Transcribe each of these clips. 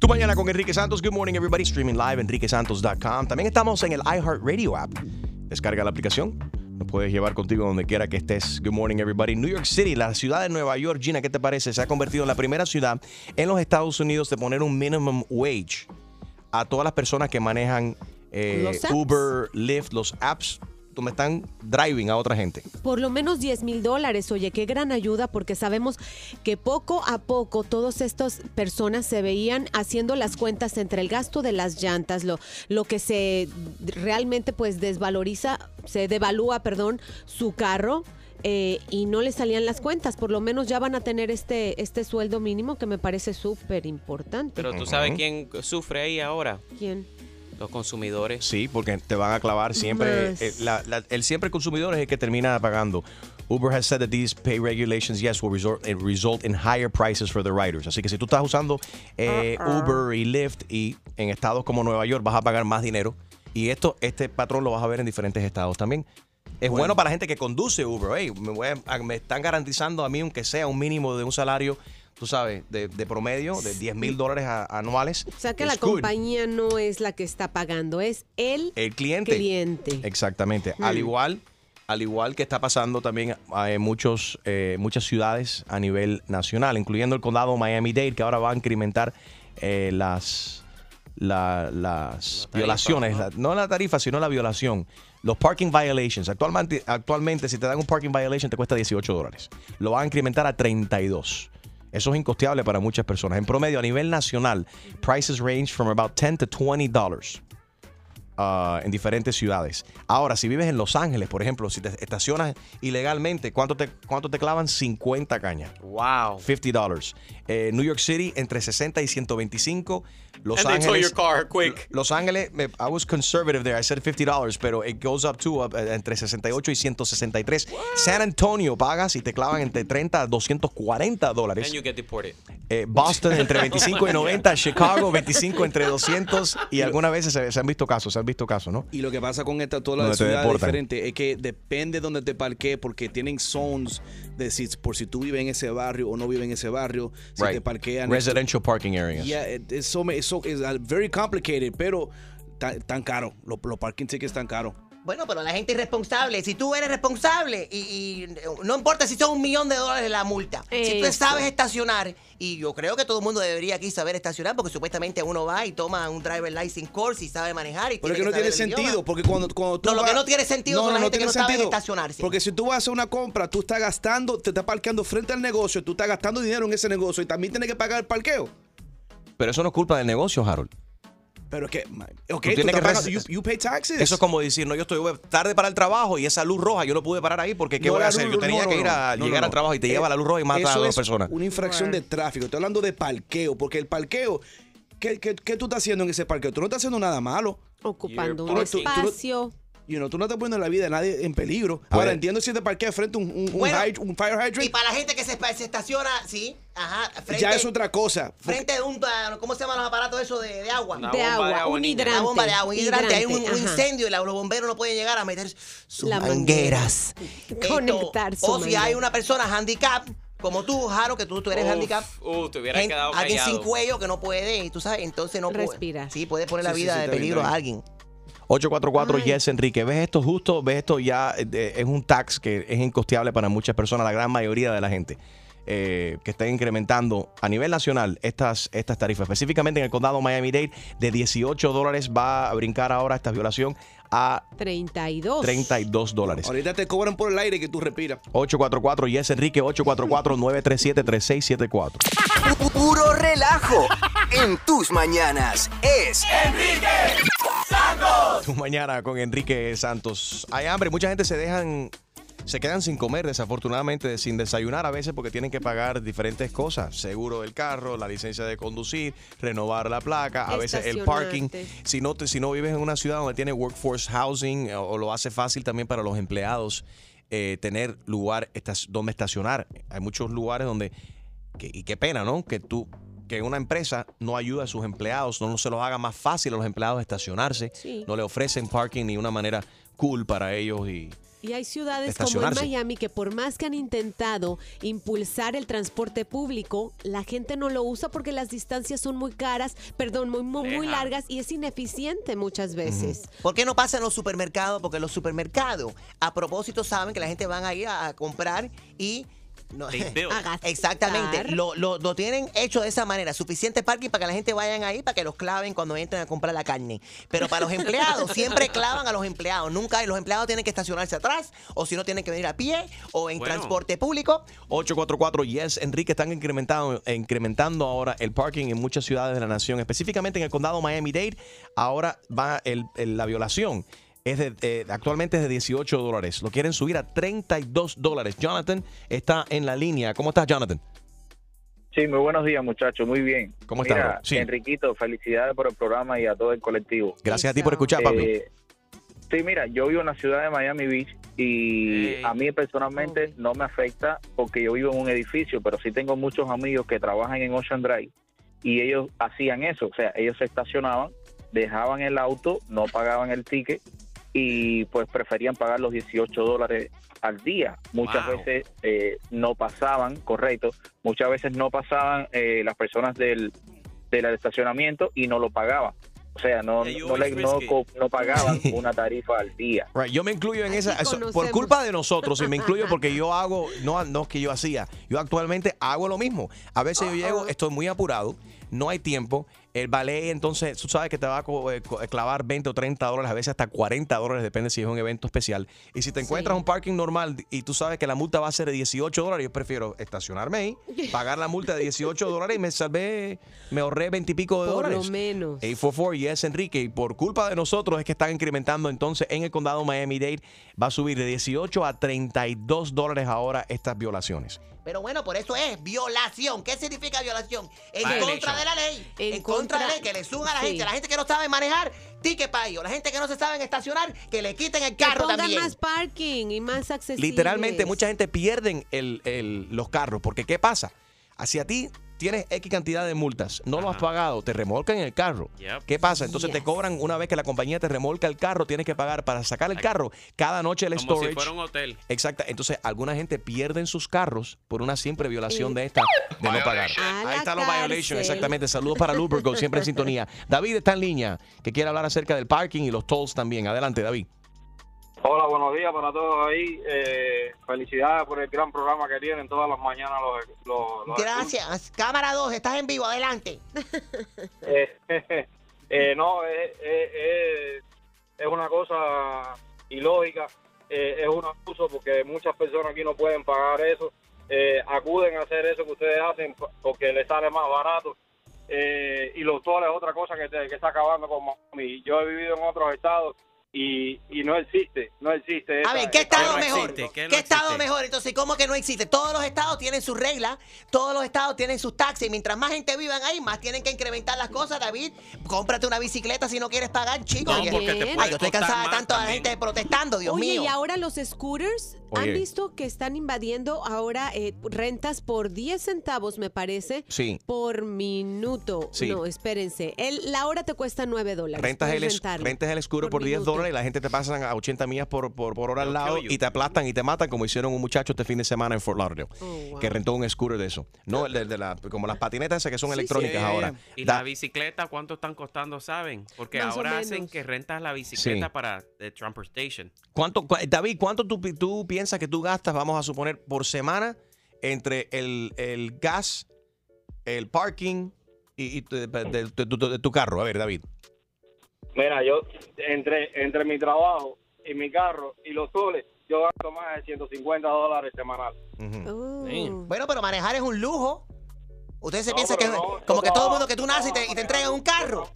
Tu mañana con Enrique Santos. Good morning, everybody. Streaming live, enriquesantos.com. También estamos en el iHeartRadio app. Descarga la aplicación. Nos puedes llevar contigo donde quiera que estés. Good morning, everybody. New York City, la ciudad de Nueva York, Gina, ¿qué te parece? Se ha convertido en la primera ciudad en los Estados Unidos de poner un minimum wage a todas las personas que manejan eh. Uber, Lyft, los apps donde están driving a otra gente. Por lo menos 10 mil dólares. Oye, qué gran ayuda porque sabemos que poco a poco todas estas personas se veían haciendo las cuentas entre el gasto de las llantas, lo, lo que se realmente pues desvaloriza, se devalúa, perdón, su carro. eh, y no le salían las cuentas, por lo menos ya van a tener este, este sueldo mínimo que me parece súper importante. Pero tú sabes quién sufre ahí ahora, ¿Quién? Los consumidores. Sí, porque te van a clavar siempre. Eh, la- la- el siempre consumidor es el que termina pagando. Uber has said that these pay regulations, yes, will result, eh, result in higher prices for the riders. Así que si tú estás usando eh, Uber y Lyft y en estados como Nueva York vas a pagar más dinero. Y esto, este patrón lo vas a ver en diferentes estados también. Es bueno, para la gente que conduce Uber. Hey, me, voy a- me están garantizando a mí, aunque sea un mínimo de un salario, tú sabes, de, de promedio, de 10 mil dólares a- anuales. O sea que It's la good. compañía no es la que está pagando, es el, El cliente. cliente. Exactamente. Al Hmm. igual, al igual que está pasando también en muchos, eh, muchas ciudades a nivel nacional, incluyendo el condado Miami-Dade, que ahora va a incrementar eh, las, la- las violaciones, ¿no? la- no la tarifa, sino la violación. Los parking violations. Actualmente, actualmente, si te dan un parking violation, te cuesta 18 dólares. Lo van a incrementar a 32. Eso es incosteable para muchas personas. En promedio, a nivel nacional, prices range from about 10 to 20 dollars ah, en diferentes ciudades. Ahora, si vives en Los Ángeles, por ejemplo, si te estacionas ilegalmente, ¿cuánto te, cuánto te clavan? 50 cañas. Wow. 50 dollars. Eh, New York City entre 60 y 125. Los And Ángeles. your car quick. Los Ángeles, I was conservative there. I said 50 dollars, pero it goes up to uh, entre 68 y 163. San Antonio pagas y te clavan entre 30 a 240 dólares. And you get deported. Eh, Boston entre 25 y 90, Chicago 25 entre 200 y algunas veces se, se han visto casos, se han visto casos, ¿no? Y lo que pasa con esta todas Donde las te ciudades deportan. diferentes es que depende donde te parquees porque tienen zones de si, por si tú vives en ese barrio o no vives en ese barrio, si Right. te parquean Residential parking areas. Yeah, it- it's so, it's so- it's, uh, very complicated, pero tan, tan caro. Los, los parking tickets tan caros. Bueno, pero la gente irresponsable. Si tú eres responsable y, y no importa si son un millón de dólares la multa. Si tú sabes estacionar, y yo creo que todo el mundo debería aquí saber estacionar, porque supuestamente uno va y toma un driver license course y sabe manejar. Y Pero es tiene que no tiene idioma. sentido, porque cuando, cuando tú No, lo que no tiene sentido son la gente que tiene no sabe sentido, estacionarse. Porque si tú vas a hacer una compra, tú estás gastando, te estás parqueando frente al negocio, tú estás gastando dinero en ese negocio y también tienes que pagar el parqueo. Pero eso no es culpa del negocio, Harold. Pero es que, ok, Tú tú tienes estás que you, you pay taxes. Eso es como decir, no, yo estoy tarde para el trabajo y esa luz roja yo no pude parar ahí porque ¿qué No, voy a hacer? luz- Yo tenía no, que ir a no, llegar no. al trabajo y te Eh, lleva la luz roja y mata a dos es personas. Una infracción de tráfico. Estoy hablando de parqueo, porque el parqueo, ¿qué, qué, qué tú estás haciendo en ese parqueo? Tú no estás haciendo nada malo. Ocupando Tú un tú- espacio. You know, tú no estás poniendo la vida de nadie en peligro. Ahora entiendo si te parqueas frente a un, un, un Bueno, hyd- un fire hydrant. Y para la gente que se, se estaciona, sí, ajá, frente, ya es otra cosa. frente de un, ¿cómo se llaman los aparatos esos de, de agua? Una de bomba de agua, agua, un hidrante. Una bomba de agua, un hidrante, hay un, incendio y los bomberos no pueden llegar a meter sus La mangueras. Conectar su o si hay una persona handicap, como tú, Jaro, que tú, tú eres Uf, handicap. uh, te hubieras gen- quedado alguien callado. sin cuello que no puede, y tú sabes, entonces no puede. Respirar. Sí, puede poner la Sí, vida sí, de peligro a bien. alguien. 844 Ay. Yes Enrique, ¿ves esto justo? ¿Ves esto ya? eh, es un tax que es incosteable para muchas personas, la gran mayoría de la gente. eh, que está incrementando a nivel nacional estas, estas tarifas. Específicamente en el condado Miami-Dade, de 18 dólares va a brincar ahora esta violación a 32. 32 dólares. Ahorita te cobran por el aire que tú respiras. 844 Yes Enrique, 844-937-3674. Puro relajo en tus mañanas. Es Enrique Santos. Tu mañana con Enrique Santos. Hay hambre, mucha gente se dejan se quedan sin comer, desafortunadamente, sin desayunar a veces porque tienen que pagar diferentes cosas. Seguro del carro, la licencia de conducir, renovar la placa, a veces el parking. Si no, te- si no vives en una ciudad donde tiene workforce housing eh, o, lo hace fácil también para los empleados eh, tener lugar estas- donde estacionar. Hay muchos lugares donde, que- y qué pena, ¿no? Que tú que una empresa no ayuda a sus empleados, no se los haga más fácil a los empleados estacionarse, Sí. no le ofrecen parking ni una manera cool para ellos y Y hay ciudades como en. Miami que por más que han intentado impulsar el transporte público, la gente no lo usa porque las distancias son muy caras, perdón, muy, muy, largas y es ineficiente muchas veces. ¿Por qué no pasa en los supermercados? Porque los supermercados a propósito saben que la gente van a ir a, a comprar y... No. Exactamente, lo, lo, lo tienen hecho de esa manera, suficiente parking para que la gente vayan ahí para que los claven cuando entren a comprar la carne. Pero para los empleados, siempre clavan a los empleados, nunca los empleados tienen que estacionarse atrás o si no tienen que venir a pie o en Bueno. transporte público. 844 Yes, Enrique, están incrementando, incrementando ahora el parking en muchas ciudades de la nación, específicamente en el condado Miami-Dade. Ahora va el- el- la violación. Es de, eh, actualmente es de 18 dólares. Lo quieren subir a 32 dólares. Jonathan está en la línea. ¿Cómo estás, Jonathan? Sí, muy buenos días, muchachos. Muy bien. ¿Cómo estás, Mira, bro? Sí. Enriquito, felicidades por el programa y a todo el colectivo. Gracias a ti por escuchar, papi. Eh, sí, mira, yo vivo en la ciudad de Miami Beach y Hey. a mí personalmente no me afecta porque yo vivo en un edificio, pero sí tengo muchos amigos que trabajan en Ocean Drive y ellos hacían eso, o sea, ellos se estacionaban, dejaban el auto, no pagaban el ticket y pues preferían pagar los 18 dólares al día. Muchas Wow. veces eh, no pasaban, correcto, muchas veces no pasaban eh, las personas del, del estacionamiento y no lo pagaban. O sea, no, Yeah, no, le- no, no pagaban una tarifa al día. Right, yo me incluyo en esa. eso- por culpa de nosotros, y me incluyo porque yo hago, no, no es que yo hacía, yo actualmente hago lo mismo. A veces yo llego, estoy muy apurado, no hay tiempo. El ballet, entonces, tú sabes que te va a eh, co- clavar 20 o 30 dólares, a veces hasta 40 dólares, depende si es un evento especial. Y si te encuentras Sí. un parking normal y tú sabes que la multa va a ser de 18 dólares, yo prefiero estacionarme ahí, pagar la multa de 18 dólares y me salvé, me ahorré 20 y pico de Por dólares. lo menos. 844 Yes Enrique y por culpa de nosotros es que están incrementando entonces en el condado Miami-Dade va a subir de 18 a 32 dólares ahora estas violaciones. Pero bueno, por eso es violación. ¿Qué significa violación? En Violation. contra de la ley. En, En contra Que le suban a la Sí. gente. La gente que no sabe manejar, ticket para ellos. La gente que no se sabe estacionar, que le quiten el Que carro pongan también. más parking y más accesible. Literalmente mucha gente pierden el- el- los carros porque ¿qué pasa? Hacia ti tienes X cantidad de multas, no lo has pagado, te remolcan el carro. Yep. ¿Qué pasa? Entonces te cobran una vez que la compañía te remolca el carro, tienes que pagar para sacar el carro cada noche el Como storage. si fuera un hotel. Exacto. Entonces, alguna gente pierden sus carros por una simple violación de esta, de no pagar. Ahí está los violations, exactamente. Saludos para Lubergo, siempre en sintonía. David está en línea, que quiere hablar acerca del parking y los tolls también. Adelante, David. Hola, buenos días para todos ahí. Eh, felicidades por el gran programa que tienen todas las mañanas los, los- los Gracias. Cámara 2, estás en vivo. Adelante. Eh, eh, no, es, es- una cosa ilógica, eh, es un abuso porque muchas personas aquí no pueden pagar eso, eh, acuden a hacer eso que ustedes hacen porque les sale más barato. Eh, y los toles es otra cosa que, te- que está acabando con Miami. Yo he vivido en otros estados y, y no existe, no existe. A ver, ¿qué estado no mejor? existe? ¿Qué ¿Qué, no estado existe? mejor? Entonces, ¿cómo que no existe? Todos los estados tienen sus reglas, todos los estados tienen sus taxes. y Mientras más gente vivan ahí, más tienen que incrementar las cosas, David. Cómprate una bicicleta si no quieres pagar, chicos. No, Ay, porque te Bien. puede Ay, yo estoy cansada de tanto la también. gente protestando, Dios Oye, mío. y ahora los scooters han visto que están invadiendo ahora eh, rentas por 10 centavos, me parece, Sí. por minuto. Sí. No, espérense. El, la hora te cuesta 9 dólares. Rentas el, rentas el scooter por, 10 minuto. Y la gente te pasan a 80 millas por, por, por hora al lado y te aplastan y te matan como hicieron un muchacho este fin de semana en Fort Lauderdale. Oh, wow. Que rentó un scooter de eso. No, el de, de la, como las patinetas esas que son Sí, electrónicas sí. ahora. ¿Y Da- la bicicleta cuánto están costando, saben? Porque Más ahora hacen que rentas la bicicleta Sí. para de transportation. ¿Cuánto, David, ¿cuánto tú, tú piensas que tú gastas, vamos a suponer, por semana entre el, el gas, el parking y, y tu- de, de- de tu- de tu carro? A ver, David. Mira, yo entre, entre mi trabajo y mi carro y los soles, yo gasto más de 150 dólares semanal. Oh. Bueno, pero manejar es un lujo. Ustedes se No, piensan que no, como que todo el mundo que tú naces y te, y te entregan un carro.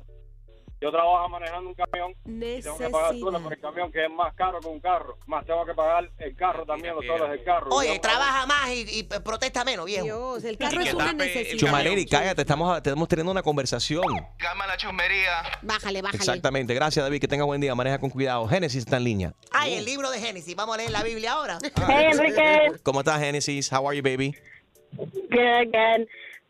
Yo trabajo manejando un camión y tengo que pagar suelo por el camión que es más caro que un carro. Más tengo que pagar el carro también, los soles del carro. Oye, trabaja más y, y protesta menos, viejo. Dios, el carro es una necesidad. Chumaleri, cállate, estamos, estamos teniendo una conversación. Calma la chusmería. Bájale, bájale. Exactamente, gracias David, que tenga buen día, maneja con cuidado. Génesis está en línea. Ay, el libro de Génesis. Vamos a leer la Biblia ahora. Hey, Enrique. ¿Cómo estás, Génesis? How are you, baby? Good, good.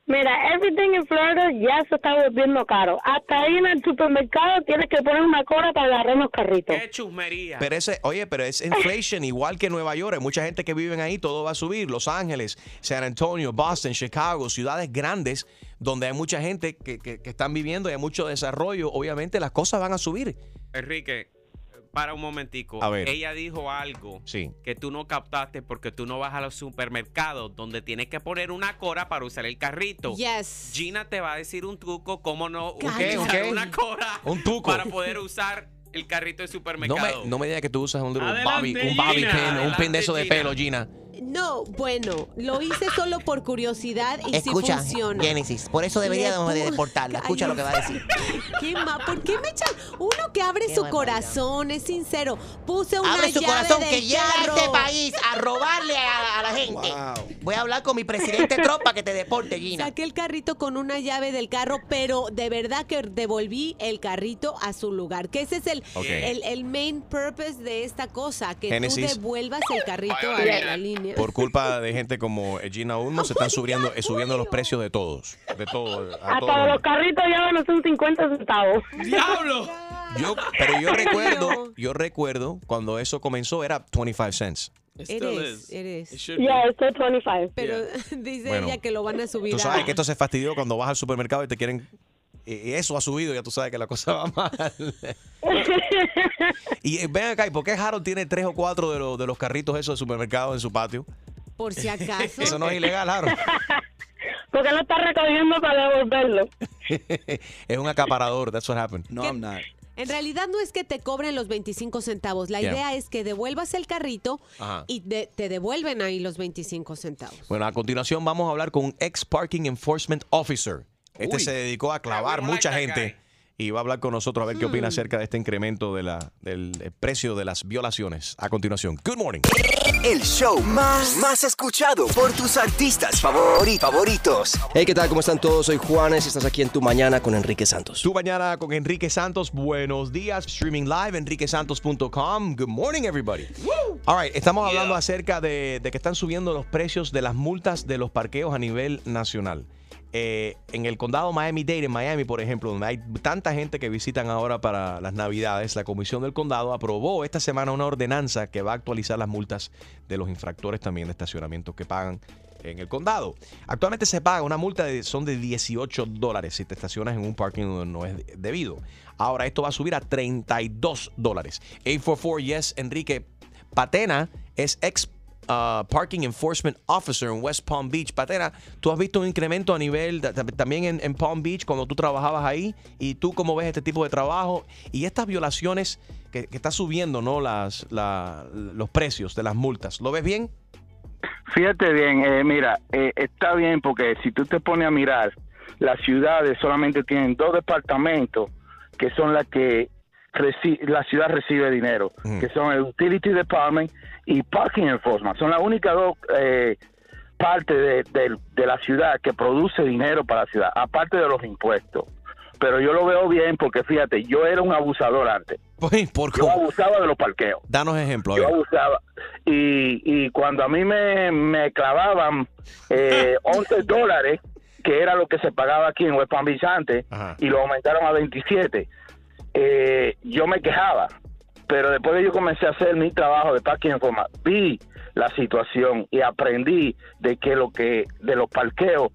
Mira, everything en Florida ya se está volviendo caro. Hasta ahí en el supermercado tienes que poner una cola para agarrar los carritos. ¡Qué chusmería! Pero ese, oye, pero es inflation igual que Nueva York. Hay mucha gente que vive ahí, todo va a subir. Los Ángeles, San Antonio, Boston, Chicago, ciudades grandes donde hay mucha gente que, que- que están viviendo y hay mucho desarrollo. Obviamente las cosas van a subir. Enrique, para un momentico. A ver. Ella dijo algo Sí. que tú no captaste porque tú no vas a los supermercados donde tienes que poner una cora para usar el carrito. Yes. Gina te va a decir un truco cómo no qué? ¿Un usar qué? una cora Un truco. para poder usar el carrito de No supermercado. me, no me digas que tú usas un, bobby, un bobby pin, un pin de eso de Gina. pelo, Gina. No, bueno, lo hice solo por curiosidad y Escucha, sí funciona. Génesis. Por eso deberíamos de deportarla. Escucha lo que va a decir. ¿Qué ma- ¿Por qué me echan? Uno que abre Qué su corazón, es sincero. Puse una Abre su llave corazón del que llega a carro. este país a robarle a, a la gente. Voy a hablar con mi presidente Trump para que te deporte, Gina. Saqué el carrito con una llave del carro, pero de verdad que devolví el carrito a su lugar. Que ese es el, Ok. el, el main purpose de esta cosa, que Génesis. tú devuelvas el carrito a la línea. Por culpa de gente como Gina Ulmo, se están subiendo, eh, subiendo los precios de todos. De todo. a todo Hasta mundo. los carritos ya van a ser 50 centavos. ¡Diablo! Yo, pero yo recuerdo, yo recuerdo cuando eso comenzó era 25 cents. Eres, eres. Ya, esto es 25. Pero dice Bueno, ella que lo van a subir Tú a- sabes que esto se fastidió cuando vas al supermercado y te quieren... Y eso ha subido, ya tú sabes que la cosa va mal. y eh, ven acá, ¿y por qué Harold tiene tres o cuatro de, los de los carritos esos de supermercado en su patio? Por si acaso. Eso no es ilegal, Harold. Porque lo está recogiendo para devolverlo. es un acaparador, that's what happened. No, I'm not. En realidad no es que te cobren los 25 centavos. La Yeah. idea es que devuelvas el carrito Ajá. y de- te devuelven ahí los 25 centavos. Bueno, a continuación vamos a hablar con un ex Parking Enforcement Officer. Este Uy. se dedicó a clavar mucha gente y va a hablar con nosotros a ver qué Hmm. opina acerca de este incremento de la, del eh, precio de las violaciones. A continuación, good morning. El show más, más escuchado por tus artistas favori- favoritos. Hey, ¿qué tal? ¿Cómo están todos? Soy Juanes y estás aquí en Tu Mañana con Enrique Santos. Tu mañana con Enrique Santos. Buenos días. Streaming live, enriquesantos.com. Good morning, everybody. All right, estamos hablando acerca de, de que están subiendo los precios de las multas de los parqueos a nivel nacional. Eh, en el condado Miami-Dade, en Miami, por ejemplo, donde hay tanta gente que visitan ahora para las Navidades, la Comisión del Condado aprobó esta semana una ordenanza que va a actualizar las multas de los infractores también de estacionamiento que pagan en el condado. Actualmente se paga una multa de, son de 18 dólares si te estacionas en un parking donde no es debido. Ahora esto va a subir a 32 dólares. 844 Yes, Enrique Patena es ex uh, Parking Enforcement Officer en West Palm Beach. Patena, ¿tú has visto un incremento a nivel ta- ta- también en, Palm Beach cuando tú trabajabas ahí? ¿Y tú cómo ves este tipo de trabajo? Y estas violaciones que, que está subiendo, ¿no? Las, la- los precios de las multas. ¿Lo ves bien? Fíjate bien, eh, mira, eh, está bien porque si tú te pones a mirar, las ciudades solamente tienen dos departamentos que son las que la ciudad recibe dinero, que son el Utility Department y Parking Enforcement. Son las únicas dos eh, partes de, de- de la ciudad que produce dinero para la ciudad, aparte de los impuestos. Pero yo lo veo bien porque fíjate, yo era un abusador antes. ¿Por yo abusaba de los parqueos. Danos ejemplo. a Yo abusaba. Y, y cuando a mí me, me clavaban eh, 11 dólares, que era lo que se pagaba aquí en West Palm Beach antes, y lo aumentaron a 27, eh, yo me quejaba. Pero después de yo comencé a hacer mi trabajo de parking en forma, vi la situación y aprendí de que lo que de los parqueos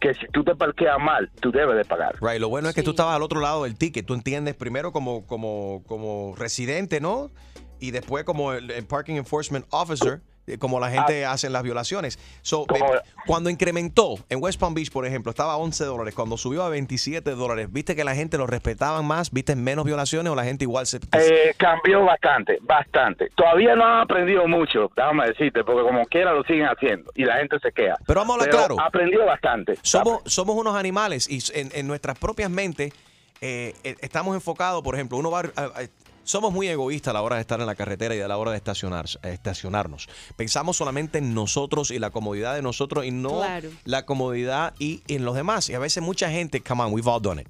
que si tú te parqueas mal, tú debes de pagar. Right, lo bueno es que tú estabas al otro lado del ticket. Tú entiendes primero como, como, como residente, ¿no? Y después como el, el Parking Enforcement Officer, como la gente hace las violaciones. So, eh, cuando incrementó en West Palm Beach, por ejemplo, estaba a 11 dólares. Cuando subió a 27 dólares, ¿viste que la gente lo respetaban más? ¿Viste menos violaciones o la gente igual se... Eh, cambió bastante, bastante. Todavía no han aprendido mucho, déjame decirte, porque como quiera lo siguen haciendo y la gente se queda. Pero vamos a hablar Pero claro. Aprendió bastante. Somos, somos unos animales y en, en nuestras propias mentes eh, eh, estamos enfocados, por ejemplo, uno va a- a- somos muy egoístas a la hora de estar en la carretera y a la hora de estacionar, estacionarnos. Pensamos solamente en nosotros y la comodidad de nosotros y no Claro. la comodidad y en los demás. Y a veces mucha gente, come on, we've all done it.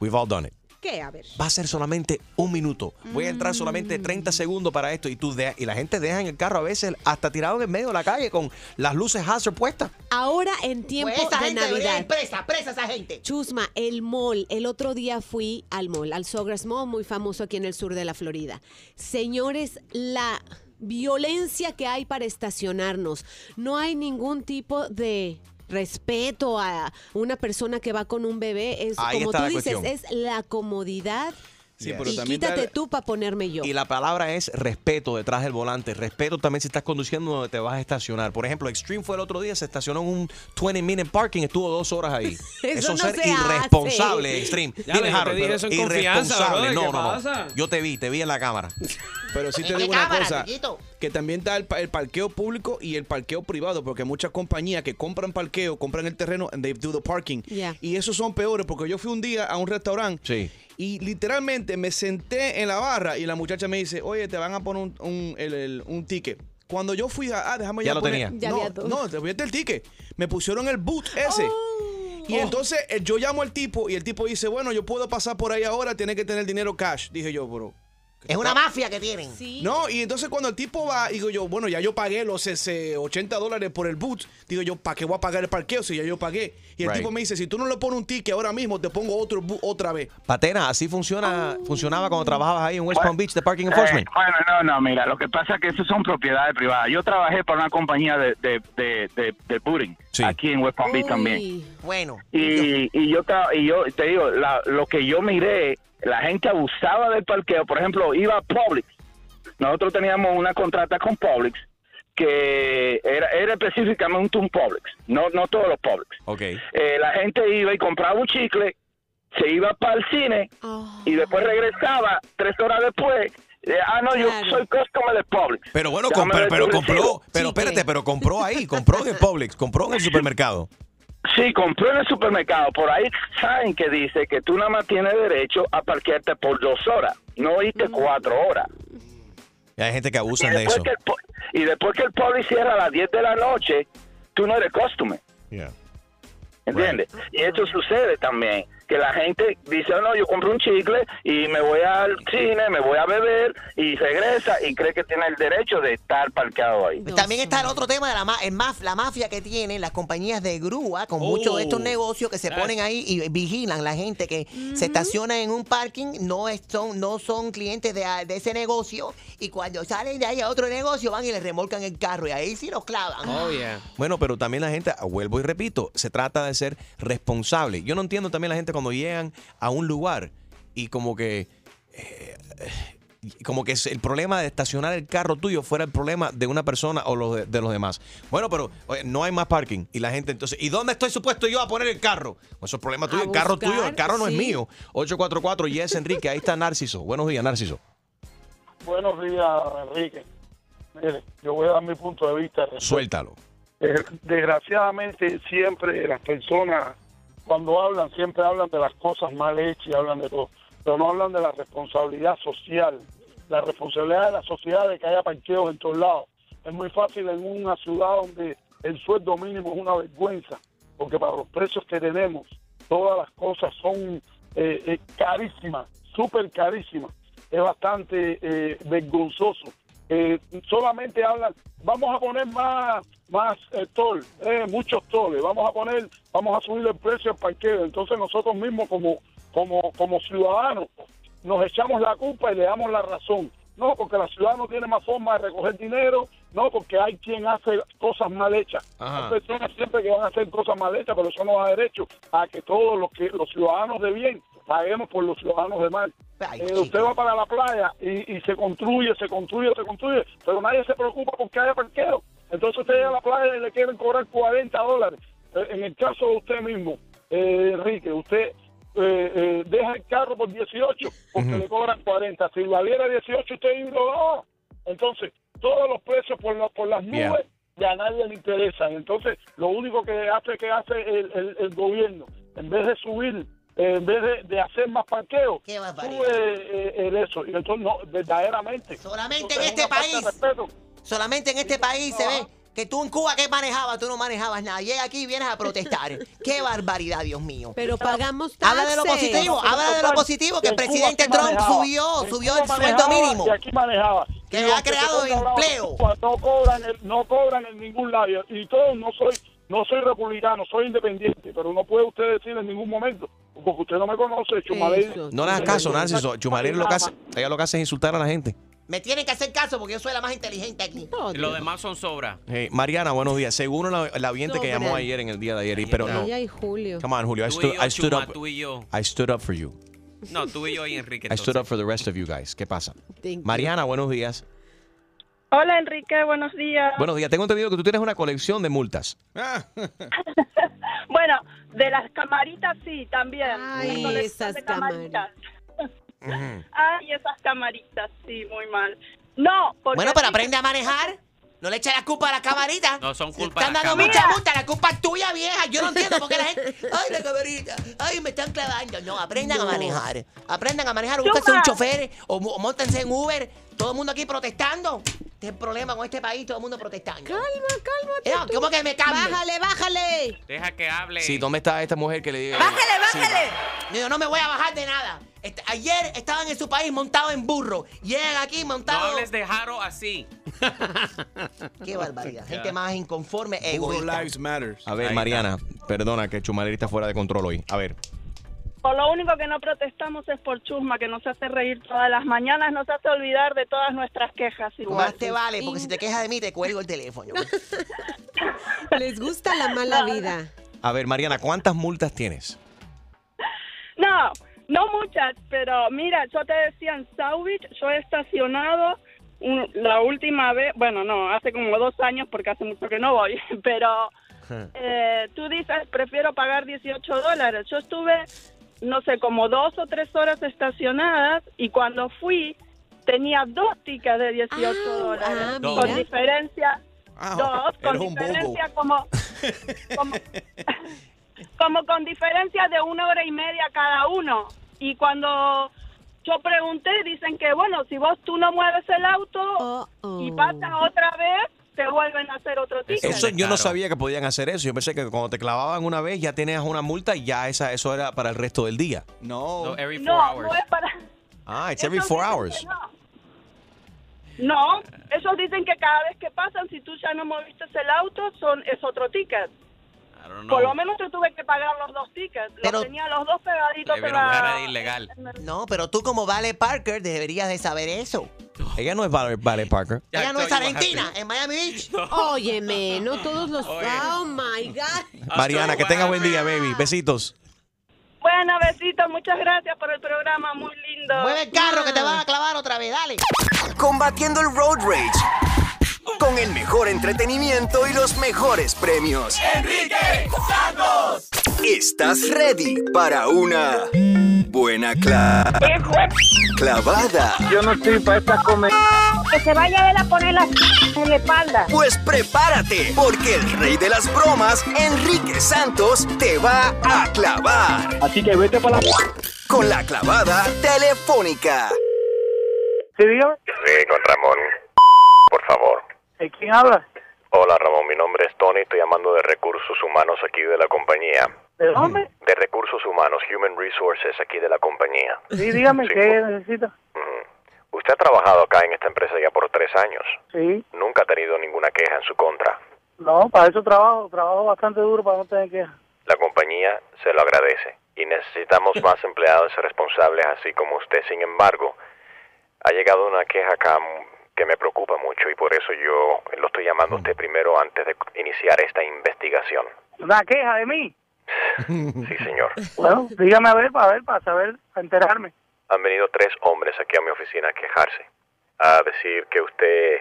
We've all done it. ¿Qué? A ver. Va a ser solamente un minuto. Voy a entrar Mm. solamente 30 segundos para esto. Y tú de- y la gente deja en el carro a veces hasta tirado en el medio de la calle con las luces hazard puestas. Ahora en tiempo Pues esa de gente debería Navidad. ir presa, presa esa gente. Chusma, el mall. El otro día fui al mall, al Sogras Mall, muy famoso aquí en el sur de la Florida. Señores, la violencia que hay para estacionarnos. No hay ningún tipo de respeto a una persona que va con un bebé. Es Ahí como tú dices, cuestión. es la comodidad. Sí, Yes. pero y también quítate tú para ponerme yo. Y la palabra es respeto detrás del volante. Respeto también si estás conduciendo donde te vas a estacionar. Por ejemplo, Extreme fue el otro día, se estacionó en un 20 minute parking, estuvo dos horas ahí. Eso no ser se irresponsable, hace. Extreme. Ya, Dime, te Harold, dije pero eso en confianza, irresponsable. brother, no, ¿qué no, no. Yo te vi, te vi en la cámara. Pero sí te ¿En digo una cámara, cosa, chiquito? que también está el, pa- el parqueo público y el parqueo privado, porque muchas compañías que compran parqueo, compran el terreno, and they do the parking. Yeah. Y esos son peores, porque yo fui un día a un restaurante Sí. Y literalmente me senté en la barra y la muchacha me dice, oye, te van a poner un, un, el- el- un ticket. Cuando yo fui a, ah, déjame Ya ya lo poner- tenía. Ya no, había todo. no, te olvidaste el ticket. Me pusieron el boot ese. Oh. Y entonces eh, yo llamo al tipo y el tipo dice, bueno, yo puedo pasar por ahí ahora, tiene que tener dinero cash. Dije yo, bro. ¿Qué Es una mafia que tienen. Sí. no, y entonces cuando el tipo va, digo yo, bueno, ya yo pagué los ese, 80 dólares por el boot. Digo yo, ¿para qué voy a pagar el parqueo si ya yo pagué? Y el Right. tipo me dice, si tú no le pones un ticket ahora mismo, te pongo otro boot otra vez. Patena, así funciona, funcionaba cuando trabajabas ahí en West Palm Beach de Parking Eh, Enforcement. bueno, no, no, mira, lo que pasa es que eso son propiedades privadas. Yo trabajé para una compañía de, de, de, de, de booting Sí. aquí en West Palm Beach Uy. también. Bueno. Y, y yo y yo te digo, la- lo que yo miré, la gente abusaba del parqueo. Por ejemplo, iba a Publix. Nosotros teníamos una contrata con Publix que era, era específicamente un Publix, no, no todos los Publix. Ok. Eh, la gente iba y compraba un chicle, se iba para el cine Oh. y después regresaba tres horas después. Eh, ah, no, yo Claro. soy customer de Publix. Pero bueno, com- pero, compró, pero espérate, pero compró ahí, compró en el Publix, compró en el supermercado. Sí, compré en el supermercado. Por ahí saben que dice que tú nada más tienes derecho a parquearte por dos horas, no irte cuatro horas. Y hay gente que Y abusan de eso. el, y después que el poli cierra a las 10 de la noche, tú no eres customer. Yeah. ¿Entiendes? Y esto sucede también, que la gente dice, "Oh, no, yo compro un chicle y me voy al cine, me voy a beber y regresa y cree que tiene el derecho de estar parqueado ahí. También está el otro tema de la, ma- el maf- la mafia que tienen las compañías de grúa con muchos de estos negocios que se ponen ahí y vigilan la gente que se estaciona en un parking, no es- son, no son clientes de, de ese negocio y cuando salen de ahí a otro negocio van y les remolcan el carro y ahí sí los clavan. Oh, yeah. Bueno, pero también la gente, vuelvo y repito, se trata de ser responsable. Yo no entiendo también la gente cuando llegan a un lugar y como que... eh, como que es el problema de estacionar el carro tuyo fuera el problema de una persona o los de, de los demás. Bueno, pero oye, no hay más parking. Y la gente entonces, ¿y dónde estoy supuesto yo a poner el carro? Pues eso es problema tuyo, A el carro tuyo, el carro no es mío. 844 Yes Enrique, ahí está Narciso. Buenos días, Narciso. Buenos días, Enrique. Mire, yo voy a dar mi punto de vista. Suéltalo. Eh, Desgraciadamente, siempre las personas, cuando hablan, siempre hablan de las cosas mal hechas y hablan de todo, pero no hablan de la responsabilidad social, la responsabilidad de la sociedad de que haya parqueos en todos lados. Es muy fácil en una ciudad donde el sueldo mínimo es una vergüenza, porque para los precios que tenemos, todas las cosas son eh, eh, carísimas, súper carísimas. Es bastante eh, vergonzoso. Eh, solamente hablan, vamos a poner más más eh, toll, eh, muchos tolles, vamos a poner, vamos a subir el precio del parqueo. Entonces nosotros mismos como, como, como ciudadanos nos echamos la culpa y le damos la razón. No, porque la ciudad no tiene más forma de recoger dinero, no, porque hay quien hace cosas mal hechas. Ajá. Hay personas siempre que van a hacer cosas mal hechas, pero eso nos da derecho a que todos los que los ciudadanos de bien paguemos por los ciudadanos de mal. Ay, Eh, usted va para la playa y, y se construye, se construye, se construye, pero nadie se preocupa porque haya parqueo. Entonces usted llega a la playa y le quieren cobrar 40 dólares. Eh, En el caso de usted mismo, eh, Enrique, usted eh, eh, deja el carro por 18 porque le cobran 40. Si valiera 18, usted lo da. Entonces, todos los precios por, la- por las Yeah. nubes y a nadie le interesan. Entonces, lo único que hace que hace el, el- el gobierno, en vez de subir eh, en vez de, de hacer más parqueo, sube eh, el eso. Y entonces, no, verdaderamente. Solamente en este país. Solamente en este país se ve que tú en Cuba, ¿qué manejabas? Tú no manejabas nada. Llega aquí y vienes a protestar. ¡Qué barbaridad, Dios mío! Pero pagamos taxes. Habla de lo positivo, habla de lo positivo, que el presidente Trump subió, subió el sueldo mínimo. Aquí manejaba. Que ha creado empleo. No cobran, el- no cobran en ningún lado. Y todo, no soy, no soy republicano, soy independiente. Pero no puede usted decir en ningún momento, porque usted no me conoce, Chumaley. No le hagas caso, Nancy. lo que hace, ella lo que hace es insultar a la gente. Me tienen que hacer caso porque yo soy la más inteligente aquí. Los demás son sobra. Hey, Mariana, buenos días. Según la, la oyente que llamó ayer en el día de ayer, y- pero no. Ella y Julio. Come on, Julio. I Tú y stood, yo, I stood Chuma, up. tú y yo. I stood up for you. No, tú y yo y Enrique. I stood up for the rest of you guys. ¿Qué pasa? Thank you. Mariana, buenos días. Hola Enrique, buenos días. Buenos días. Tengo entendido que tú tienes una colección de multas. Bueno, de las camaritas sí, también. Ay, esas de Ay, esas camaritas, sí, muy mal. No, porque Bueno, pero aprende a manejar. No le eches la culpa a la camarita. No son culpa están dando mucha multa, la culpa es tuya, vieja. Yo no entiendo por qué la gente. Ay, la camarita. Ay, me están clavando. No, aprendan a manejar. Aprendan a manejar. Búsquense un chofer o, mo- o móntense en Uber. Todo el mundo aquí protestando. Este es el problema con este país, todo el mundo protestando. Calma, cálmate. Eh, ¿Cómo que me cambie? Bájale, bájale. Deja que hable. Sí, ¿dónde está esta mujer que le diga? ¡Bájale, bájale! Yo no me voy a bajar de nada. Est- ayer estaban en su país montados en burro. Llegan aquí No montados. hables de Jaro así. Qué barbaridad. Gente más inconforme, Google egoísta. Lives Matters. A ver, Ahí Mariana, perdona que Chumaleri está fuera de control hoy. A ver. Por lo único que no protestamos es por Chusma, que nos hace reír todas las mañanas, nos hace olvidar de todas nuestras quejas. Igual. Más te vale, porque si te quejas de mí, te cuelgo el teléfono. Les gusta la mala vida. A ver, Mariana, ¿cuántas multas tienes? No, no muchas, pero mira, yo te decía en Southbeach, yo he estacionado un- la última vez, bueno, no, hace como dos años porque hace mucho que no voy, pero eh, tú dices, prefiero pagar 18 dólares. Yo estuve, no sé, como dos o tres horas estacionadas y cuando fui tenía dos tickets de 18 dólares. ah, con mira. diferencia, Ah, dos, con diferencia como... como como con diferencia de una hora y media cada uno. Y cuando yo pregunté, dicen que, bueno, si vos tú no mueves el auto Oh, oh. y pasas otra vez, te vuelven a hacer otro ticket. Eso yo no Claro. sabía que podían hacer eso. Yo pensé que cuando te clavaban una vez ya tenías una multa y ya esa, eso era para el resto del día. No. No, every four no, hours. no es para... Ah, it's every Ellos four dicen hours. que No. No, ellos dicen que cada vez que pasan, si tú ya no moviste el auto, son es otro ticket. Por lo menos yo tuve que pagar los dos tickets. Los Pero- tenía los dos pegaditos Pero la... ilegal. No, pero tú como Vale Parker deberías de saber eso. Ella no es Vale, Vale Parker. Ya Ella no es Argentina, en Miami Beach. Óyeme, no todos los. Oye. Oh my God. Mariana, que tenga buen día, baby. Besitos. Bueno, besitos, muchas gracias por el programa, muy lindo. Mueve el carro que te van a clavar otra vez, dale. Combatiendo el road rage. Con el mejor entretenimiento y los mejores premios. ¡Enrique Santos! ¿Estás ready para una buena cla- clavada? Yo no estoy para estas comer. Que se vaya él a poner la en la espalda. Pues prepárate, porque el rey de las bromas, Enrique Santos, te va a clavar Así que vete para la... con la clavada telefónica. ¿Sí, dígame? Sí, con Ramón. Por favor. ¿Eh, ¿Quién habla? Hola Ramón, mi nombre es Tony, estoy llamando de recursos humanos aquí de la compañía. ¿De dónde? De recursos humanos, Human Resources aquí de la compañía. Sí, dígame, Sí, ¿qué necesita? Usted ha trabajado acá en esta empresa ya por tres años. Sí. Nunca ha tenido ninguna queja en su contra. No, para eso trabajo. Trabajo bastante duro para no tener quejas. La compañía se lo agradece y necesitamos más empleados responsables así como usted. Sin embargo, ha llegado una queja acá que me preocupa mucho y por eso yo lo estoy llamando a usted primero antes de iniciar esta investigación. ¿Una queja de mí? Sí, señor. Bueno, dígame a ver, para ver, para saber, para enterarme. Han venido tres hombres aquí a mi oficina a quejarse, a decir que usted,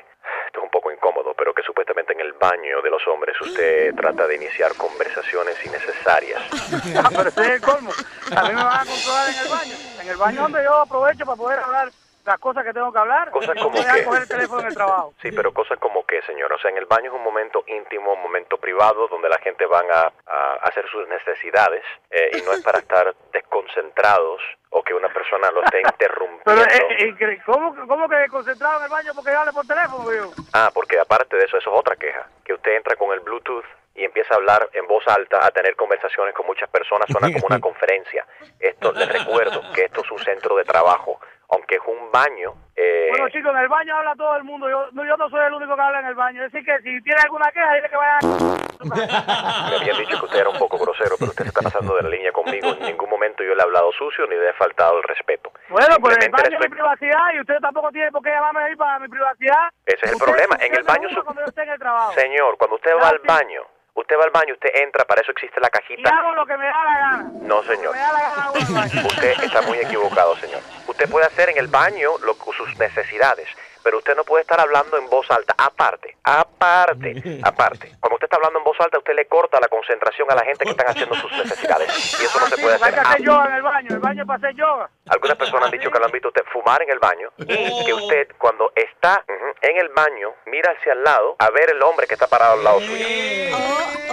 esto es un poco incómodo, pero que supuestamente en el baño de los hombres usted trata de iniciar conversaciones innecesarias. Ah, pero ese es el colmo. A mí me van a controlar en el baño. En el baño donde yo aprovecho para poder hablar las cosas que tengo que hablar. Cosas como qué? coger el teléfono en el trabajo. Sí, pero cosas como que, señor. O sea, en el baño es un momento íntimo, un momento privado donde la gente van a, a hacer sus necesidades eh, y no es para estar desconcentrados o que una persona lo esté interrumpiendo. Pero, eh, eh, ¿cómo, ¿cómo que concentrado en el baño porque hable por teléfono, viejo? Ah, porque aparte de eso, eso es otra queja. Que usted entra con el Bluetooth y empieza a hablar en voz alta, a tener conversaciones con muchas personas, suena como una conferencia. Esto, les recuerdo que esto es un centro de trabajo, aunque es un baño. eh, Bueno, chicos, en el baño habla todo el mundo. Yo no, yo no soy el único que habla en el baño. Es decir, que si tiene alguna queja, dile que vaya a... me habían dicho que usted era un poco grosero, pero usted se está pasando de la línea conmigo. En ningún momento yo le he hablado sucio ni le he faltado el respeto. Bueno, pues el Simplemente baño es mi privacidad y usted tampoco tiene por qué llamarme ahí para mi privacidad. Ese es el Usted- problema. usted En el baño juzga su- cuando yo esté en el trabajo. Señor, cuando usted va al baño, usted va al baño, usted entra, para eso existe la Y cajita. hago lo que me da la gana. No, señor. Me da la gana. Usted está muy equivocado, señor. Usted puede hacer en el baño lo, sus necesidades, pero usted no puede estar hablando en voz alta. Aparte, aparte, aparte. Cuando usted está hablando en voz alta, usted le corta la concentración a la gente que están haciendo sus necesidades. Y eso no se Sí, puede hacer. hacer Ah, yoga en el baño. El baño es para hacer yoga. Algunas personas han dicho que lo han visto usted fumar en el baño y que usted cuando está en el baño mira hacia el lado a ver el hombre que está parado al lado suyo.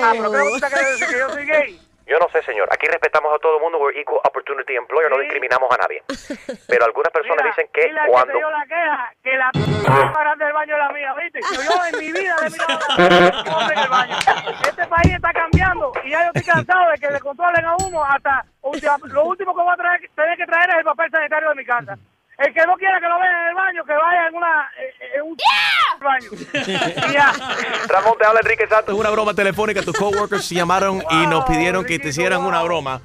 Ah, pero que usted quiere decir que yo soy gay. Yo no sé, señor. Aquí respetamos a todo el mundo. We're equal opportunity employer. No discriminamos a nadie. Pero algunas personas dicen que cuando... que te dio la queja que la más grande del baño es la mía, ¿viste? Que yo en mi vida le he mirado a el baño. Este país está cambiando y ya yo estoy cansado de que le controlen a uno hasta lo último que voy a traer, tener que traer es el papel sanitario de mi casa. El que no quiera que lo vean en el baño, que vaya en una en un baño. Ramón, te habla Enrique Santos. Es una broma telefónica. Tus coworkers llamaron y nos pidieron que te hicieran una broma.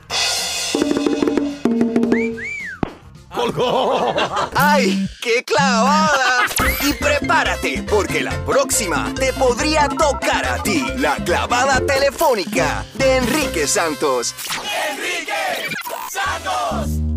¡Colgó! ¡Ay, qué clavada! Y prepárate, porque la próxima te podría tocar a ti. La clavada telefónica de Enrique Santos. ¡Enrique Santos!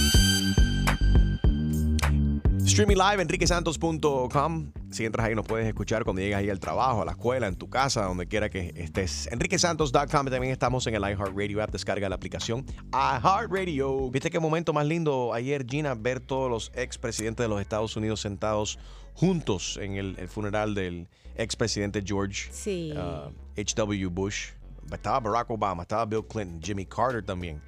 Streaming live, enriquesantos.com. Si entras ahí, nos puedes escuchar cuando llegas ahí al trabajo, a la escuela, en tu casa, donde quiera que estés. Enriquesantos.com. También estamos en el iHeartRadio app. Descarga la aplicación iHeartRadio. ¿Viste qué momento más lindo ayer, Gina, ver todos los expresidentes de los Estados Unidos sentados juntos en el, el funeral del expresidente George Sí. uh, H.W. Bush? Estaba Barack Obama, estaba Bill Clinton, Jimmy Carter también.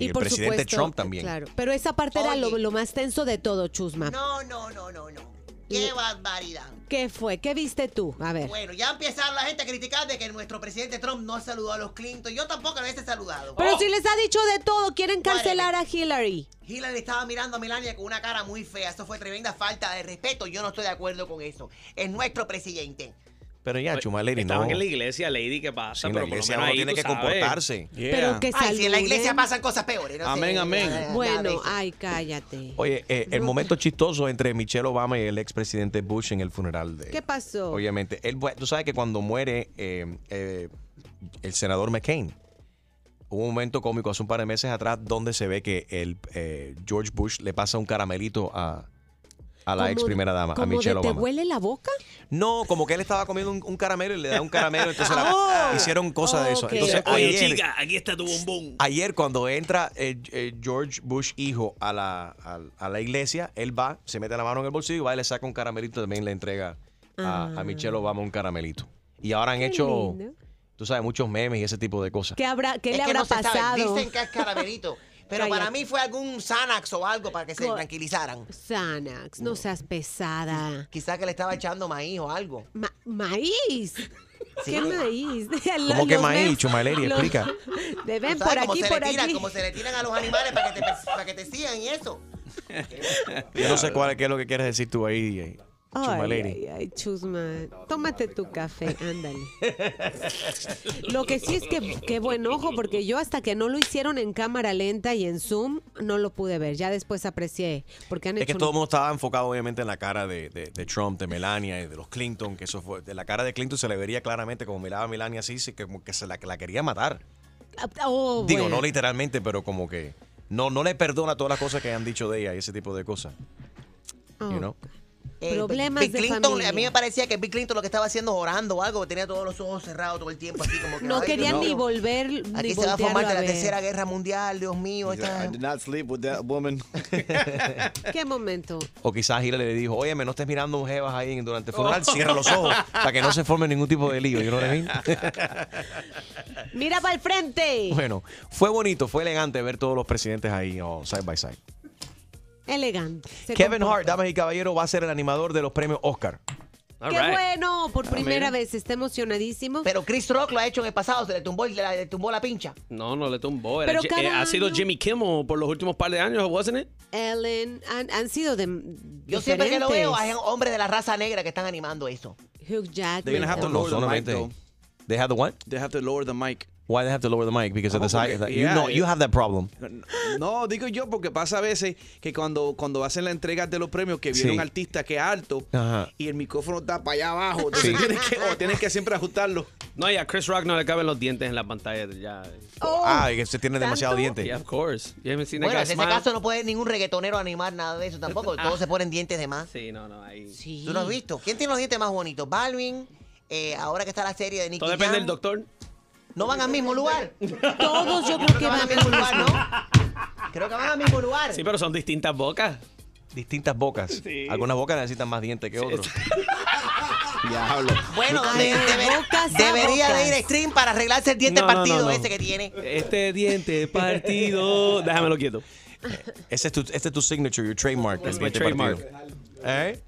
Y, el por presidente supuesto, Trump también. Claro, pero esa parte era lo, lo más tenso de todo, Chusma. No, no, no, no, no. ¡Qué barbaridad! ¿Qué fue? ¿Qué viste tú? A ver. Bueno, ya empezaron la gente a criticar de que nuestro presidente Trump no saludó a los Clinton. Yo tampoco lo hubiese saludado. Pero si les ha dicho de todo, quieren cancelar a Hillary. Hillary estaba mirando a Melania con una cara muy fea. Eso fue tremenda falta de respeto. Yo no estoy de acuerdo con eso. Es nuestro presidente. Pero ya, Chumaleri, no. Estaban en la iglesia, Lady, ¿qué pasa? Sí, en la Pero por lo iglesia menos uno ahí, tiene tú que sabes. comportarse. Pero que Ay, si en la iglesia saluden. pasan cosas peores. No Amén, sé, amén. Bueno, ay, cállate. Oye, eh, el momento chistoso entre Michelle Obama y el expresidente Bush en el funeral de... ¿Qué pasó? Obviamente, él, tú sabes que cuando muere eh, eh, el senador McCain, hubo un momento cómico hace un par de meses atrás donde se ve que el eh, George Bush le pasa un caramelito a, a la ¿Cómo- ex primera dama, a Michelle ¿Te Obama. huele la boca? No, como que él estaba comiendo un, un caramelo y le da un caramelo, entonces la- Oh. hicieron cosas de eso. Entonces, Oye, ayer- chica, aquí está tu bombón. Ayer cuando entra eh, eh, George Bush hijo a la, a, a la iglesia, él va, se mete la mano en el bolsillo, va y le saca un caramelito, también le entrega a, a Michelle Obama un caramelito. Y ahora han Qué hecho, lindo. tú sabes, muchos memes y ese tipo de cosas. ¿Qué, habrá, qué Es le que habrá no se sabe. pasado? Dicen que es caramelito. Pero Cállate. para mí fue algún Xanax o algo para que se Co- tranquilizaran. Xanax, no seas pesada. Quizá que le estaba echando maíz o algo. Ma- ¿Maíz? Sí. ¿Qué maíz? ¿Cómo que maíz, Chumaleri? Explica. De ven Tú por aquí, se por le tiran, aquí. como se le tiran a los animales para que te, para que te sigan y eso. Yo no sé cuál, qué es lo que quieres decir tú ahí, DJ. Chusma Ay, ay, ay, Chusma. Tómate tu café, ándale. Lo que sí es que qué buen ojo, porque yo hasta que no lo hicieron en cámara lenta y en Zoom, no lo pude ver. Ya después aprecié, porque han Es que todo el mundo estaba enfocado obviamente en la cara de, de- de Trump, de Melania y de los Clinton, que eso fue, de la cara de Clinton se le vería claramente como miraba a Melania así, sí, que como que se la, que la quería matar. Oh, Digo, bueno. no literalmente, pero como que no, no le perdona todas las cosas que han dicho de ella y ese tipo de cosas. Oh. You know? Eh, Problemas Bill de Clinton, familia. a mí me parecía que Bill Clinton lo que estaba haciendo orando o algo, tenía todos los ojos cerrados todo el tiempo, así como que. No querían ni volver, Aquí ni se va a formar de a la tercera guerra mundial, Dios mío. esta- I did not sleep with that woman. ¿Qué momento? O quizás Hillary le dijo, oye, no estés mirando jevas ahí durante el funeral, cierra los ojos para que no se forme ningún tipo de lío. I mean? Mira para el frente. Bueno, fue bonito, fue elegante ver todos los presidentes ahí oh, side by side. Elegante. Se Kevin comporta. Hart, damas y caballeros, va a ser el animador de los premios Oscar. Qué bueno, por primera mira. vez, está emocionadísimo. Pero Chris Rock lo ha hecho en el pasado, se le tumbó, el- le tumbó la pincha. No, no le tumbó. Era Pero eh, ha sido Jimmy Kimmel por los últimos par de años, wasn't it? Ellen, han, han sido de Yo siempre que lo veo, hay hombres de la raza negra que están animando eso. Hugh Jackman. They're gonna have to No, lower the mic, solamente. though. They have the what? They have to lower the mic. Why they have to lower the mic? Because of the Oh, size. porque- You yeah, know, you it- have that problem. No, digo yo porque pasa a veces que cuando, cuando hacen la entrega de los premios que viene Sí. un artista que es alto Ajá. y el micrófono está para allá abajo, entonces Sí. tienes que, o tienes que siempre ajustarlo. No, y a Chris Rock no le caben los dientes en la pantalla. Ya. ah, y que se tiene demasiado diente. Yeah, of course. You Bueno, en ese smile? caso no puede ningún reggaetonero animar nada de eso tampoco. Todos se ponen dientes de más. Sí, no, no. Ahí. ¿Tú lo has visto? ¿Quién tiene los dientes más bonitos? Balvin, eh, ahora que está la serie de Nicky Todo depende Jam. del doctor. ¿No van al mismo lugar? Todos yo creo que van al mismo lugar, ¿no? Creo que van al mismo lugar. Sí, pero son distintas bocas. Distintas bocas. Sí. Algunas bocas necesitan más dientes que otras. Diablo. Bueno, de- debería de ir a Stream para arreglarse el diente No, no, partido no, no. ese que tiene. Este diente partido. Déjamelo quieto. Ese es tu, este es tu signature, your trademark. It's el my diente trademark. partido. ¿Eh?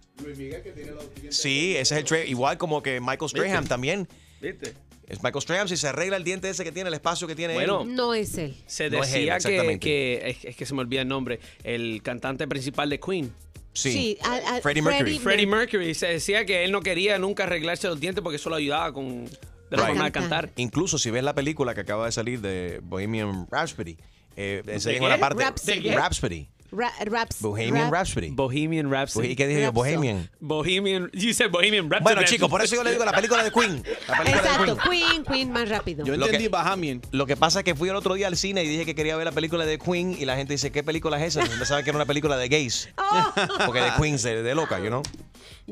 Sí, ese es el trade. Igual como que Michael Strahan ¿Viste? también. ¿Viste? Es Michael Strahan si se arregla el diente ese que tiene, el espacio que tiene Bueno, él. No es él. Se No es él, decía que, es, es que se me olvida el nombre, el cantante principal de Queen, Sí. a- a- Freddie Mercury. Freddie Mercury, se decía que él no quería nunca arreglarse los dientes porque eso lo ayudaba con de la Right. forma de cantar. Incluso si ves la película que acaba de salir de Bohemian Rhapsody, eh, enseñan una parte. Rhapsody. Rhapsody. Ra- raps, Bohemian rap- Rhapsody. Bohemian Rhapsody. ¿Y qué dije yo? Bohemian. Bohemian, you said Bohemian Rhapsody. Bueno, chicos, por eso yo le digo la película de Queen. La película de Exacto, Queen. Queen, Queen más rápido. Yo entendí Bahamian. Lo que pasa es que fui el otro día al cine y dije que quería ver la película de Queen y la gente dice, ¿qué película es esa? Pensaban que era una película de gays. Oh. Porque de Queens, de, de loca, you know.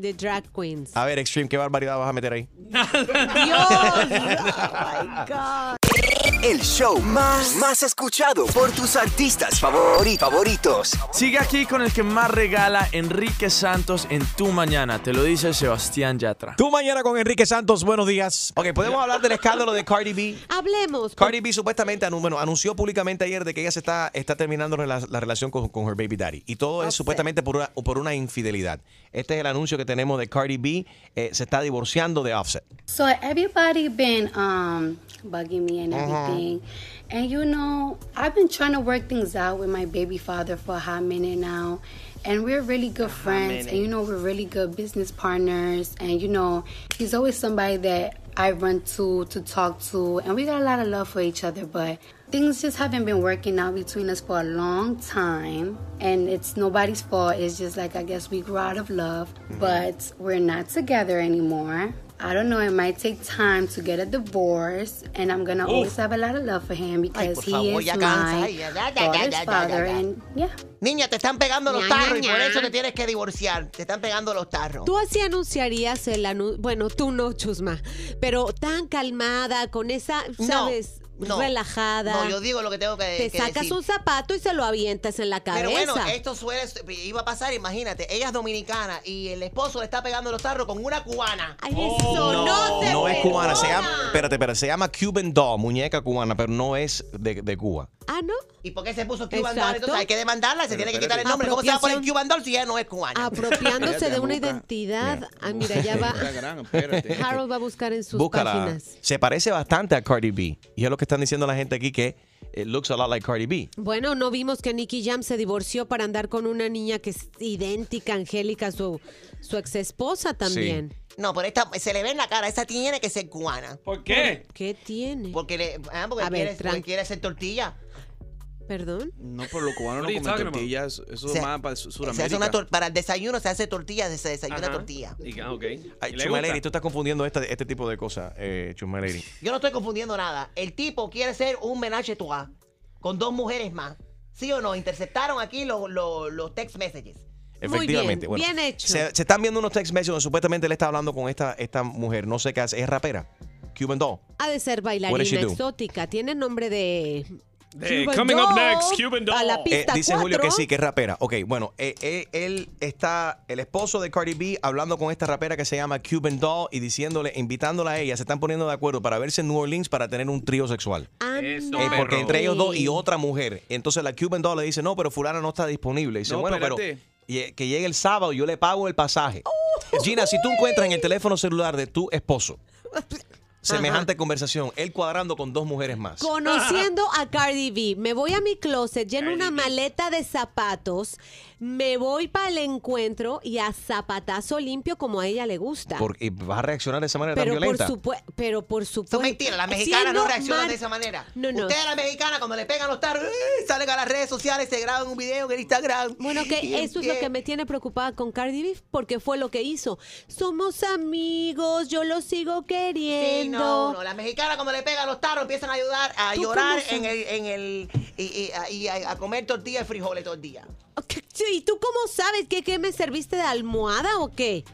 The Drag Queens. A ver, Extreme, ¿qué barbaridad vas a meter ahí? Dios. Oh my God. El show más, más escuchado por tus artistas favori- favoritos. Sigue aquí con el que más regala Enrique Santos en tu mañana. Te lo dice Sebastián Yatra. Tu mañana con Enrique Santos, buenos días. Ok, podemos hablar del escándalo de Cardi B. Hablemos. Cardi B supuestamente bueno, anunció públicamente ayer de que ella se está, está terminando la, la relación con, con her baby daddy. Y todo es supuestamente por una, por una infidelidad. Este es el anuncio que tenemos de Cardi B. eh, se está divorciando de Offset. So everybody been um bugging me and everything. And you know, I've been trying to work things out with my baby father for a hot minute now. And we're really good friends and you know we're really good business partners and you know, he's always somebody that I run to to talk to and we got a lot of love for each other, but things just haven't been working out between us for a long time and it's nobody's fault it's just like i guess we grew out of love but we're not together anymore i don't know it might take time to get a divorce and i'm gonna Oof. always have a lot of love for him because por he favor, is my Ay, ya, ya, ya, daughter's ya, father and yeah Niña, te están pegando los tarros y por eso te tienes que divorciar. Te están pegando los tarros. Tú así anunciarías el anuncio, bueno, tú no, Chusma, pero tan calmada, con esa, ¿sabes? no. Relajada. No, yo digo lo que tengo que, Te que sacas decir. un zapato y se lo avientas en la cabeza. Pero bueno, esto suele, iba a pasar, imagínate, ella es dominicana y el esposo le está pegando los tarros con una cubana. Ay, eso no, se No es cubana, se llama, espérate, espérate, se llama Cuban Doll, muñeca cubana, pero no es de, de Cuba. Ah, ¿no? ¿Y por qué se puso Cuban. Doll? Entonces hay que demandarla, se Pero tiene que quitar el nombre. ¿Cómo se va a poner. Cuban Doll si ella no es cubana? Apropiándose de una identidad. Ah, mira, ya va. Harold va a buscar en sus Búscala. páginas. Se parece bastante a Cardi B. Y es lo que están diciendo la gente aquí que it looks a lot like Cardi B. Bueno, no vimos que Nicky Jam se divorció para andar con una niña que es idéntica, Angélica, a su, su ex esposa también. No, pero esta se le ve en la cara, esa tiene que ser cubana. ¿Por qué? ¿Qué tiene? Porque, le, ah, porque, A ver, quiere, porque quiere hacer tortilla. ¿Perdón? No, pero los cubanos no comen tortillas. Eso es más para Se hace Sudamérica. una para el desayuno se hace tortilla, se desayuna Ajá. tortilla. Y- ah, ok. Ay, ¿Y le Chuma gusta? Lady, tú estás confundiendo esta- este tipo de cosas, eh, Chuma Lady. Yo no estoy confundiendo nada. El tipo quiere ser un menage a trois con dos mujeres más. ¿Sí o no? Interceptaron aquí los, los, los text messages. Efectivamente. bien, bueno, bien hecho. Se, se están viendo unos text messages donde supuestamente él está hablando con esta, esta mujer. No sé qué hace. Es rapera. Cuban Doll. Ha de ser bailarina exótica. Tiene nombre de. De Cuban Coming Up. Next, Cuban Doll. A la Eh, dice Julio que sí, que es rapera. Ok, bueno, eh, eh, él está, el esposo de Cardi B, hablando con esta rapera que se llama Cuban Doll y diciéndole, invitándola a ella, se están poniendo de acuerdo para verse en New Orleans para tener un trío sexual. Eso, Eh, porque entre ellos dos y otra mujer. Entonces la Cuban Doll le dice, no, pero fulana no está disponible. Y dice, No, bueno, espérate. pero que llegue el sábado, yo le pago el pasaje. Gina, si tú encuentras en el teléfono celular de tu esposo semejante conversación, él cuadrando con dos mujeres más. Conociendo a Cardi B, me voy a mi closet, lleno una maleta de zapatos, me voy para el encuentro y a zapatazo limpio como a ella le gusta. Por- y vas a reaccionar de esa manera pero, tan violenta. por pero por supuesto. Son mentiras, las mexicanas no reaccionan de esa manera. No, no. Ustedes, las mexicanas, cuando le pegan los taros, ¡eh! salen a las redes sociales, se graban un video en Instagram. Bueno, que eso es lo que me tiene preocupada con Cardi B, porque fue lo que hizo. Somos amigos, yo lo sigo queriendo. Sí, no, no. Las mexicanas cuando le pegan los taros empiezan a ayudar, a ¿Tú llorar en el, en el y, y- y a, a comer tortillas y frijoles todo el día. ¿Y tú cómo sabes que me serviste de almohada o qué?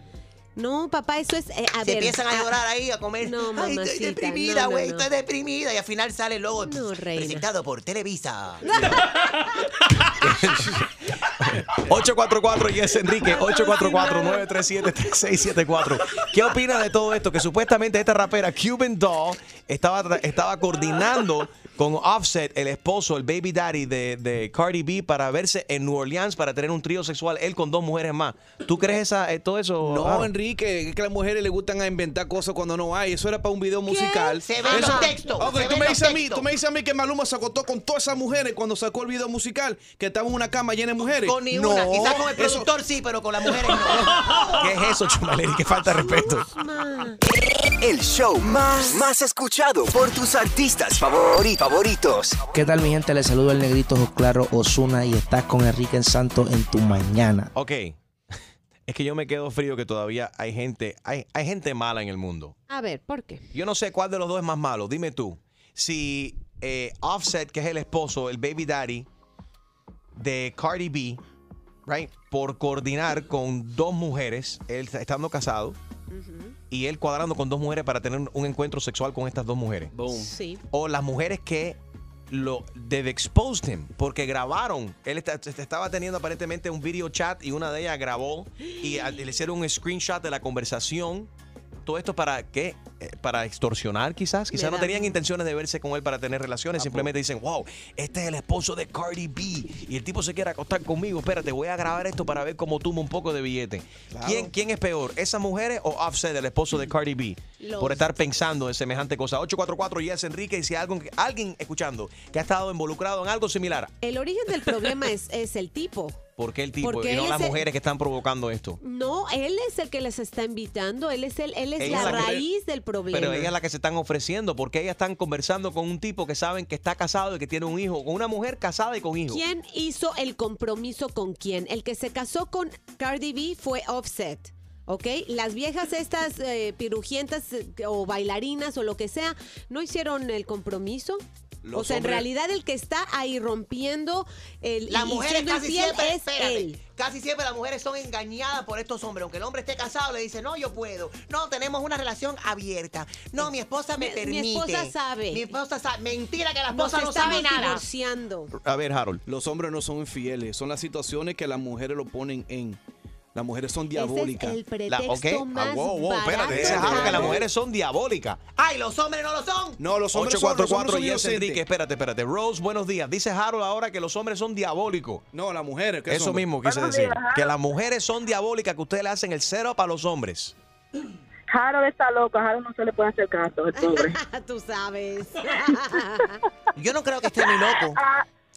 No, papá, eso es. eh, a Se ver, empiezan a llorar ahí, a comer. No, Ay, mamacita. estoy deprimida, no, no, güey, no. estoy deprimida. Y al final sale el logo No, reina. presentado por Televisa. 844 Yes Enrique 844-937-3674 ¿Qué opina de todo esto? Que supuestamente esta rapera Cuban Doll estaba, estaba coordinando con Offset, el esposo, el baby daddy de, de Cardi B para verse en New Orleans para tener un trío sexual él con dos mujeres más. ¿Tú crees esa, eh, todo eso? No? Enrique, es que a las mujeres les gustan a inventar cosas cuando no hay. Eso era para un video musical. Se ven Eso- los textos, Ok, se tú me dices a mí, tú me dices a mí que Maluma se acostó con todas esas mujeres cuando sacó el video musical, que estaba en una cama llena de mujeres. Con ni no, una. Quizás con el eso- productor sí, pero con las mujeres no. ¿Qué es eso, Chumaleri? Qué falta de respeto. El show más, más escuchado por tus artistas favori- favoritos. ¿Qué tal mi gente? Les saludo el negrito Claro Osuna y estás con Enrique Santos en tu mañana. Ok. Es que yo me quedo frío que todavía hay gente, hay, hay gente mala en el mundo. A ver, ¿por qué? Yo no sé cuál de los dos es más malo. Dime tú. Si eh, Offset, que es el esposo, el baby daddy de Cardi B, right, por coordinar con dos mujeres, él estando casado, y él cuadrando con dos mujeres para tener un encuentro sexual con estas dos mujeres. Sí. O las mujeres que lo they've exposed him porque grabaron. Él estaba teniendo aparentemente un video chat y una de ellas grabó y le hicieron un screenshot de la conversación. Todo esto para qué? Eh, Para extorsionar quizás. Quizás no tenían intenciones de verse con él para tener relaciones. Simplemente dicen, wow, este es el esposo de Cardi B. Y el tipo se quiere acostar conmigo. Espérate, voy a grabar esto para ver cómo tumba un poco de billete. ¿Quién, ¿Quién es peor? ¿Esas mujeres o Offset, el esposo de Cardi B? Los- Por estar pensando en semejante cosa. 844 Yes Enrique. Y si hay algo, alguien escuchando que ha estado involucrado en algo similar, El origen del problema es, es el tipo. ¿Por qué el tipo Porque y él no es las el- mujeres que están provocando esto? No, él es el que les está invitando, él es el, él es Ella la es la que- raíz del problema. Pero ella es la que se están ofreciendo porque ellas están conversando con un tipo que saben que está casado y que tiene un hijo, con una mujer casada y con hijos. ¿Quién hizo el compromiso con quién? El que se casó con Cardi B fue Offset. ¿Ok? Las viejas estas eh, pirujientas eh, o bailarinas o lo que sea, ¿no hicieron el compromiso? Los o sea, hombres- en realidad el que está ahí rompiendo el Las mujeres casi siempre, es espérate, él. casi siempre las mujeres son engañadas por estos hombres. Aunque el hombre esté casado, le dice, no, yo puedo. No, tenemos una relación abierta. No, mi esposa me Mi- permite. mi esposa sabe. Mi esposa sabe. Mentira que la Nos esposa no sabe nada. divorciando. A ver, Harold. Los hombres no son infieles, son las situaciones que las mujeres lo ponen en. Las mujeres son Ese es diabólicas. el La- pretexto ok. más Ah, wow, wow, barato. espérate, dice Harold que las mujeres son diabólicas. Ay, los hombres no lo son. No, los hombres son, los hombres 844 son Yes inocentes. Enrique, espérate, espérate. Rose, buenos días. Dice Harold ahora que los hombres son diabólicos. No, las mujeres. ¿qué Eso son? mismo quise decir. Que las mujeres son diabólicas, que ustedes le hacen el cero para los hombres. Harold está loco, a Harold no se le puede hacer caso, el pobre. Tú sabes. Yo no creo que esté muy loco.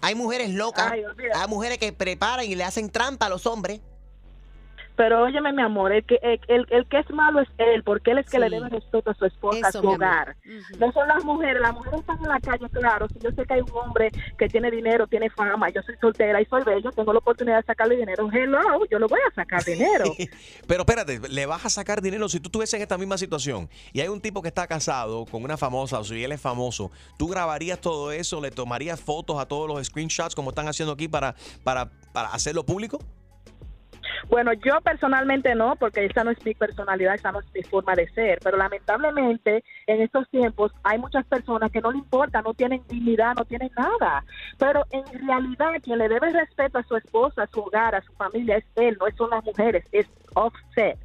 Hay mujeres locas. Ay. Hay mujeres que preparan y le hacen trampa a los hombres. Pero óyeme, mi amor, el que, el, el- el que es malo es él, porque él es que le Sí. debe respeto a su esposa, a su hogar. No son las mujeres, las mujeres están en la calle, claro. Si yo sé que hay un hombre que tiene dinero, tiene fama, yo soy soltera y soy bello, tengo la oportunidad de sacarle dinero. Hello, yo lo voy a sacar dinero. Pero espérate, le vas a sacar dinero si tú estuvieses en esta misma situación y hay un tipo que está casado con una famosa o si él es famoso, ¿tú grabarías todo eso? ¿Le tomarías fotos a todos los screenshots como están haciendo aquí para, para, para hacerlo público? Bueno, yo personalmente no, porque esa no es mi personalidad, esa no es mi forma de ser. Pero lamentablemente en estos tiempos hay muchas personas que no le importa, no tienen dignidad, no tienen nada. Pero en realidad quien le debe respeto a su esposa, a su hogar, a su familia es él, no son las mujeres, es Offset.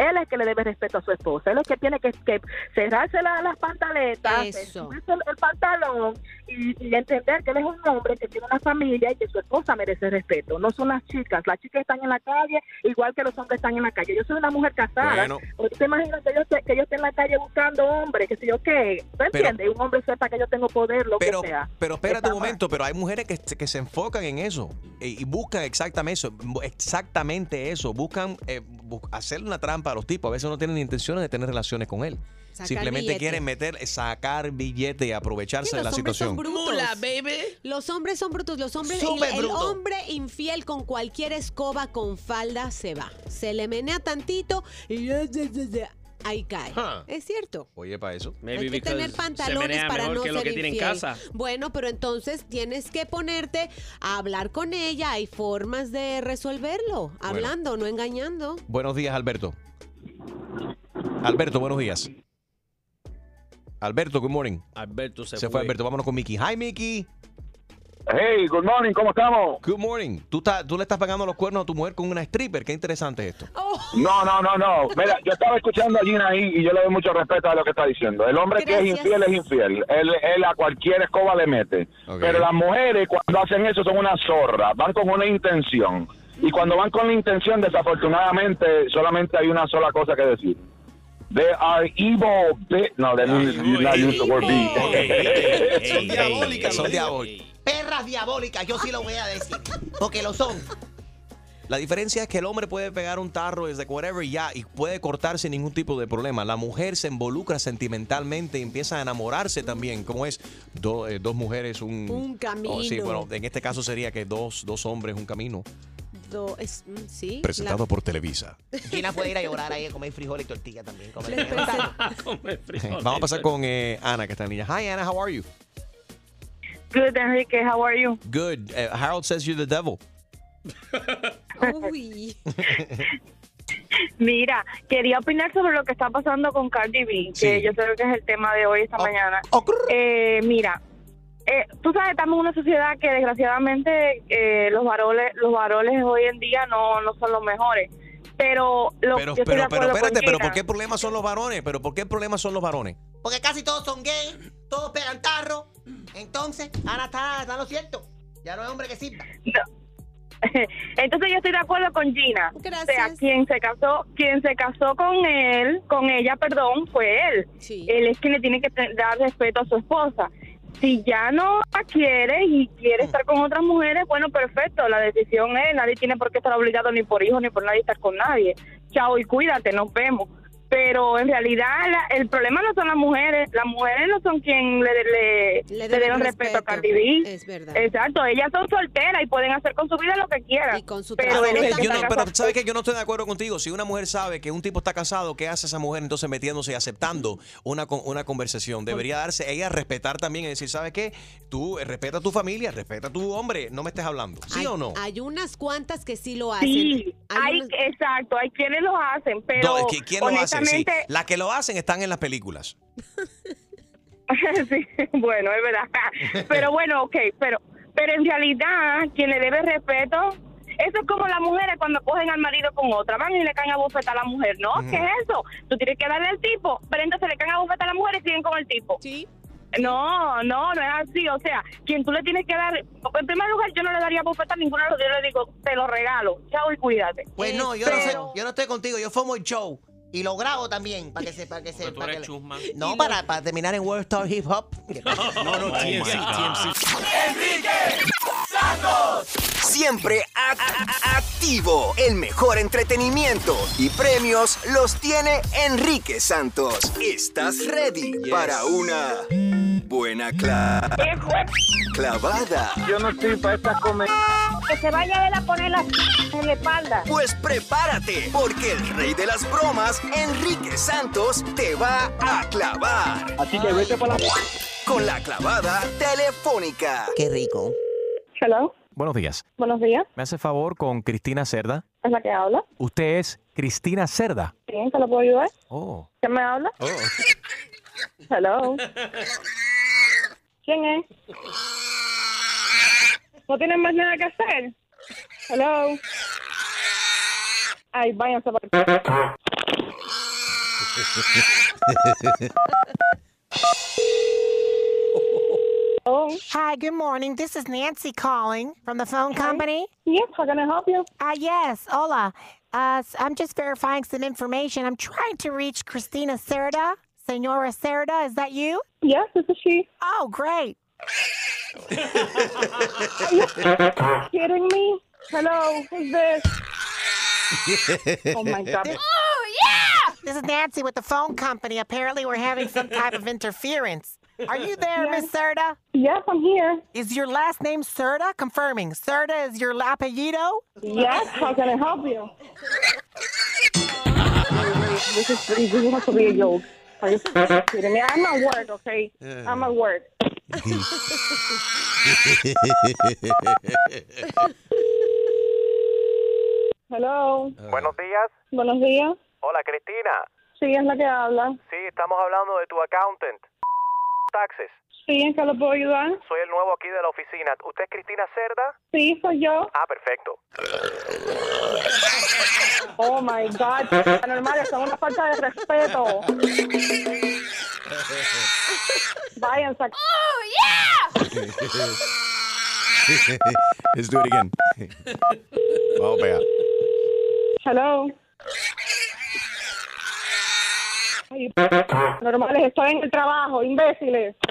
Él es el que le debe respeto a su esposa. Él es el que tiene que, que cerrarse la- las pantaletas, subirse el, el pantalón y, y entender que él es un hombre que tiene una familia y que su esposa merece respeto. No son las chicas. Las chicas están en la calle igual que los hombres están en la calle. Yo soy una mujer casada. Bueno. ¿O ¿Te imaginas que yo, esté, que yo esté en la calle buscando hombres? Que si yo qué. ¿Tú entiendes? Un hombre sepa que yo tengo poder, lo Pero, que sea. pero espérate un momento, pero hay mujeres que, se- que se enfocan en eso y, buscan exactamente eso, exactamente eso, buscan eh, bu- hacerle una trampa a los tipos, a veces no tienen ni intenciones de tener relaciones con él. Sacar Simplemente billete. quieren meter, sacar billete y aprovecharse Sí, de la los hombres son situación. brutos. Los hombres son brutos. Los hombres, el, el hombre infiel con cualquier escoba con falda se va. Se le menea tantito y ya, ya, ya, ya, ahí cae. Huh. Es cierto. Oye, para eso. Hay que tener pantalones para no ser infiel. Bueno, pero entonces tienes que ponerte a hablar con ella. Hay formas de resolverlo, hablando, no engañando. Buenos días, Alberto. Alberto, buenos días. Alberto, good morning. Alberto se, Se fue Alberto, vámonos con Mickey. Hi, Mickey. Hey, good morning, ¿cómo estamos? Good morning. Tú, estás- tú le estás pagando los cuernos a tu mujer con una stripper. Qué interesante es esto. No, no, no, no. Mira, yo estaba escuchando a Gina ahí y yo le doy mucho respeto a lo que está diciendo. El hombre que es infiel es infiel. Él, él a cualquier escoba le mete. Pero las mujeres cuando hacen eso son una zorra. Van con una intención. Y cuando van con la intención, desafortunadamente, solamente hay una sola cosa que decir. They are evil. No, they did not use the word be. Son diabólicas, son diabólicas. Perras diabólicas, yo sí lo voy a decir. Porque lo son. La diferencia es que el hombre puede pegar un tarro desde whatever y ya y puede cortar sin ningún tipo de problema. La mujer se involucra sentimentalmente y empieza a enamorarse también. Como es Do- eh, dos mujeres, un... Un camino. sí, bueno, en este caso sería que dos, dos hombres, un camino. Do- es- mm, sí. Presentado la- por Televisa. Gina puede ir a llorar ahí a comer frijol y tortilla también. comer- Vamos a pasar con eh, Ana, que está en línea. Hi, Ana, how are you? Good, Enrique, how are you? Good. Eh, Harold says you're the devil. Uy. Mira, quería opinar sobre lo que está pasando con Cardi B, que yo creo que es el tema de hoy esta mañana. Eh, mira, eh, tú sabes, estamos en una sociedad que desgraciadamente eh, los varones, los varones hoy en día no, no son los mejores. Pero lo Pero, yo pero, pero espérate, pero. ¿por qué el problema son los varones? ¿Pero por qué el problema son los varones? Porque casi todos son gay, todos pegan tarro. Entonces, Ana está, está lo cierto. Ya no es hombre que sirva. Entonces yo estoy de acuerdo con Gina. O sea, Gracias. quien se casó, quien se casó con él, con ella, perdón, fue él. Él es quien le tiene que dar respeto a su esposa. Si ya no la quiere y quiere estar con otras mujeres, bueno, perfecto, la decisión es, nadie tiene por qué estar obligado ni por hijos ni por nadie estar con nadie. Chao y cuídate, nos vemos. Pero en realidad la- el problema no son las mujeres, las mujeres no son quien le, le, le deben respeto a Cardi B. Es verdad. Exacto, ellas son solteras y pueden hacer con su vida lo que quieran. Y con su pero, que Yo no, pero. ¿sabes qué? Yo no estoy de acuerdo contigo. Si una mujer sabe que un tipo está casado, ¿qué hace esa mujer entonces metiéndose y aceptando una, con- una conversación? Debería darse ella respetar también y decir, ¿sabes qué? Tú eh, respeta a tu familia, respeta a tu hombre, no me estés hablando. ¿Sí hay, o no? Hay unas cuantas que sí lo hacen. Sí, Hay hay, unas- exacto, hay quienes lo hacen, pero No, ¿qui- ¿Quién lo hace? Sí. Las que lo hacen están en las películas. sí, bueno, es verdad. Pero bueno, ok, pero pero en realidad quien le debe respeto, eso es como las mujeres cuando cogen al marido con otra, van y le caen a bofetar a la mujer, ¿no? Ujú. ¿Qué es eso? Tú tienes que darle al tipo, pero entonces le caen a bofetar a la mujer y siguen con el tipo. Sí. No, no, no es así. O sea, quien tú le tienes que dar. En primer lugar, yo no le daría bofeta a ninguno de los. Yo le digo, te lo regalo. Chao y cuídate. Pues no, yo no, sé, yo no estoy contigo, yo fumo el show. Y lo grabo también, para que se... Para que se para que- no, para, para terminar en World Star Hip Hop. No, no, TMC, TMC. Siempre a- activo. El mejor entretenimiento y premios los tiene Enrique Santos. ¿Estás ready para una buena cla- clavada? Yo no estoy para esta comedia. Que se vaya a ver a poner la en la espalda. Pues prepárate, porque el rey de las bromas, Enrique Santos, te va a clavar. Así que vete para la... Con la clavada telefónica. Qué rico. Hello, Buenos días. buenos días. ¿Me hace favor con Cristina Cerda? ¿Es la que habla? Usted es Cristina Cerda. ¿Quién? ¿Se lo puedo ayudar? Oh. ¿Quién me habla? Hello. ¿Quién es? ¿No tienen más nada que hacer? Hello. Ay, váyanse para... Oh. Hi, good morning. This is Nancy calling from the phone company. Yes, how can I help you? Uh, yes, hola. Uh, I'm just verifying some information. I'm trying to reach Christina Cerda. Senora Cerda, is that you? Yes, this is she. Oh, great. Are you kidding me? Hello, who's this? Oh my God. Oh, yeah! This is Nancy with the phone company. Apparently, we're having some type of interference. Are you there, Miss Cerda? Yes, I'm here. Is your last name Cerda? Confirming. Cerda is your apellido? Yes, how can I help you? This is this is has to be a joke. Are you kidding me? I'm at work, okay? I'm at work. Hello. Buenos días. Buenos días. Hola, Cristina. Sí, es la que habla. Sí, estamos hablando de tu accountant. Taxes. Sí, ¿en qué lo puedo ayudar? Soy el nuevo aquí de la oficina. ¿Usted es Cristina Cerda? Sí, soy yo. Ah, perfecto. Oh my God. Normal, es una falta de respeto. Váyanse. Oh, yeah! Let's do it again. Vamos a pegar. Hello. Ay, Normales, estoy en el trabajo, imbéciles.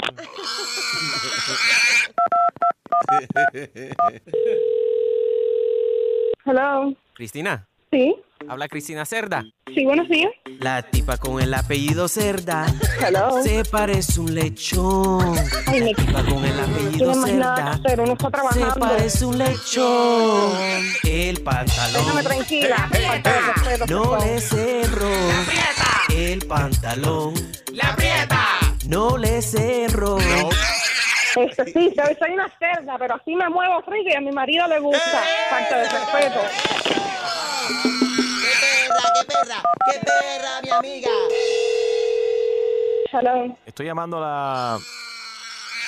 Hello. Cristina, Sí, habla Cristina Cerda. sí, buenos días. La tipa con el apellido Cerda. Hello. Se parece un lechón. Ay, me tipa con el apellido tiene más nada que Cerda. hacer, uno está trabajando. Se parece un lechón. El pantalón. Déjame tranquila. No le cerró. El pantalón. La aprieta. No le cerró. Este, sí, soy, soy una cerda, pero así me muevo friki y a mi marido le gusta. Falta de respeto. ¡Qué perra! ¡Qué perra, mi amiga! Hello. Estoy llamando a la.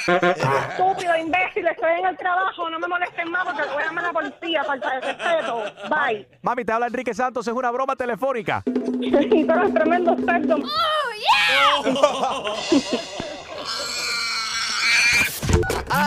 Estúpido, imbécil, estoy en el trabajo, no me molesten más porque voy a llamar a la policía, falta de respeto. Bye. Mami, te habla Enrique Santos, es una broma telefónica. Sí, pero es tremendo cerdo.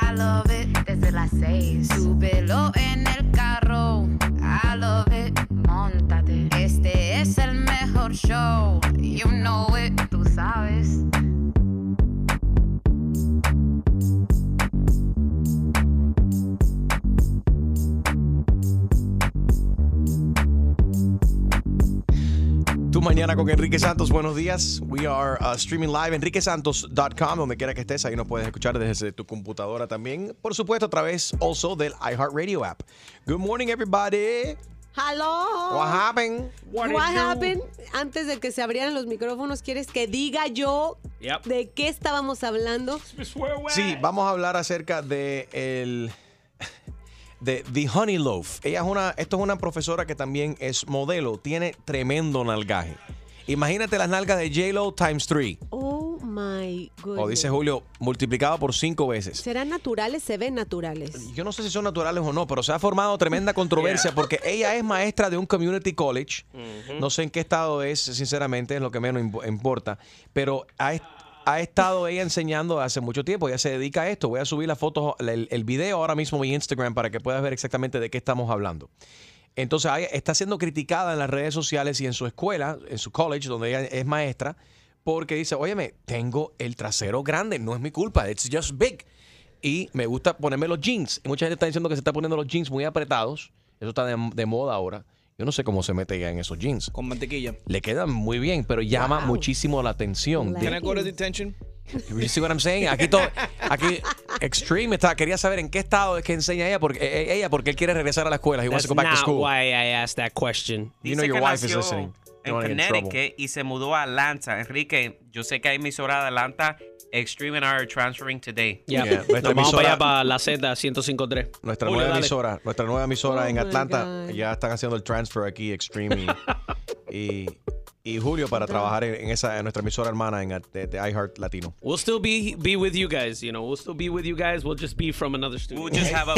I love it. Desde las seis, súbelo en el carro, I love it. Montate, este es el mejor show, you know it, tú sabes. Mañana con Enrique Santos, buenos días. We are uh, streaming live enriquesantos.com, donde quiera que estés, ahí nos puedes escuchar desde tu computadora también. Por supuesto, a través also del iHeartRadio app. Good morning, everybody. Hello. What happened? What, happened? Antes de que se abrieran los micrófonos, ¿quieres que diga yo Yep. de qué estábamos hablando? Sí, vamos a hablar acerca de el de The Honey Loaf. Ella es una, esto es una profesora que también es modelo, tiene tremendo nalgaje. Imagínate las nalgas de J-Lo times 3. Oh my goodness. O dice Julio, multiplicado por cinco veces. ¿Serán naturales? Se ven naturales. Yo no sé si son naturales o no, pero se ha formado tremenda controversia porque ella es maestra de un community college. No sé en qué estado es, sinceramente, es lo que menos impo- importa. Pero ha, ha estado ella enseñando hace mucho tiempo. Ella se dedica a esto. Voy a subir la foto, el, video ahora mismo en mi Instagram para que puedas ver exactamente de qué estamos hablando. Entonces está siendo criticada en las redes sociales y en su escuela, en su college, donde ella es maestra, porque dice, óyeme, tengo el trasero grande, no es mi culpa, it's just big. Y me gusta ponerme los jeans. Mucha gente está diciendo que se está poniendo los jeans muy apretados. Eso está de moda ahora. Yo no sé cómo se mete ella en esos jeans. Con mantequilla. Le quedan muy bien, pero llama Wow. muchísimo la atención. Can I go to detention? You see what I'm saying? Aquí todo, aquí Extreme está, quería saber en qué estado es que enseña ella porque eh, ella porque él quiere regresar a la escuela. He wants That's to go back to not school. why I asked that question. You know Dice your que wife is listening. En. Connecticut y se mudó a Atlanta. Enrique, yo sé que hay emisora de Atlanta. Extreme and I are transferring today. Yeah. Yeah, nuestra Nos vamos para emisora- allá para la Z 1053. Nuestra Julio, nueva dale. emisora, nuestra nueva emisora Oh en Atlanta, God. ya están haciendo el transfer aquí Extreme y, y, y Julio para trabajar en, en esa en nuestra emisora hermana en de, de iHeart Latino. We'll still be be with you guys, you know. We'll still be with you guys. We'll just be from another studio. We'll just have a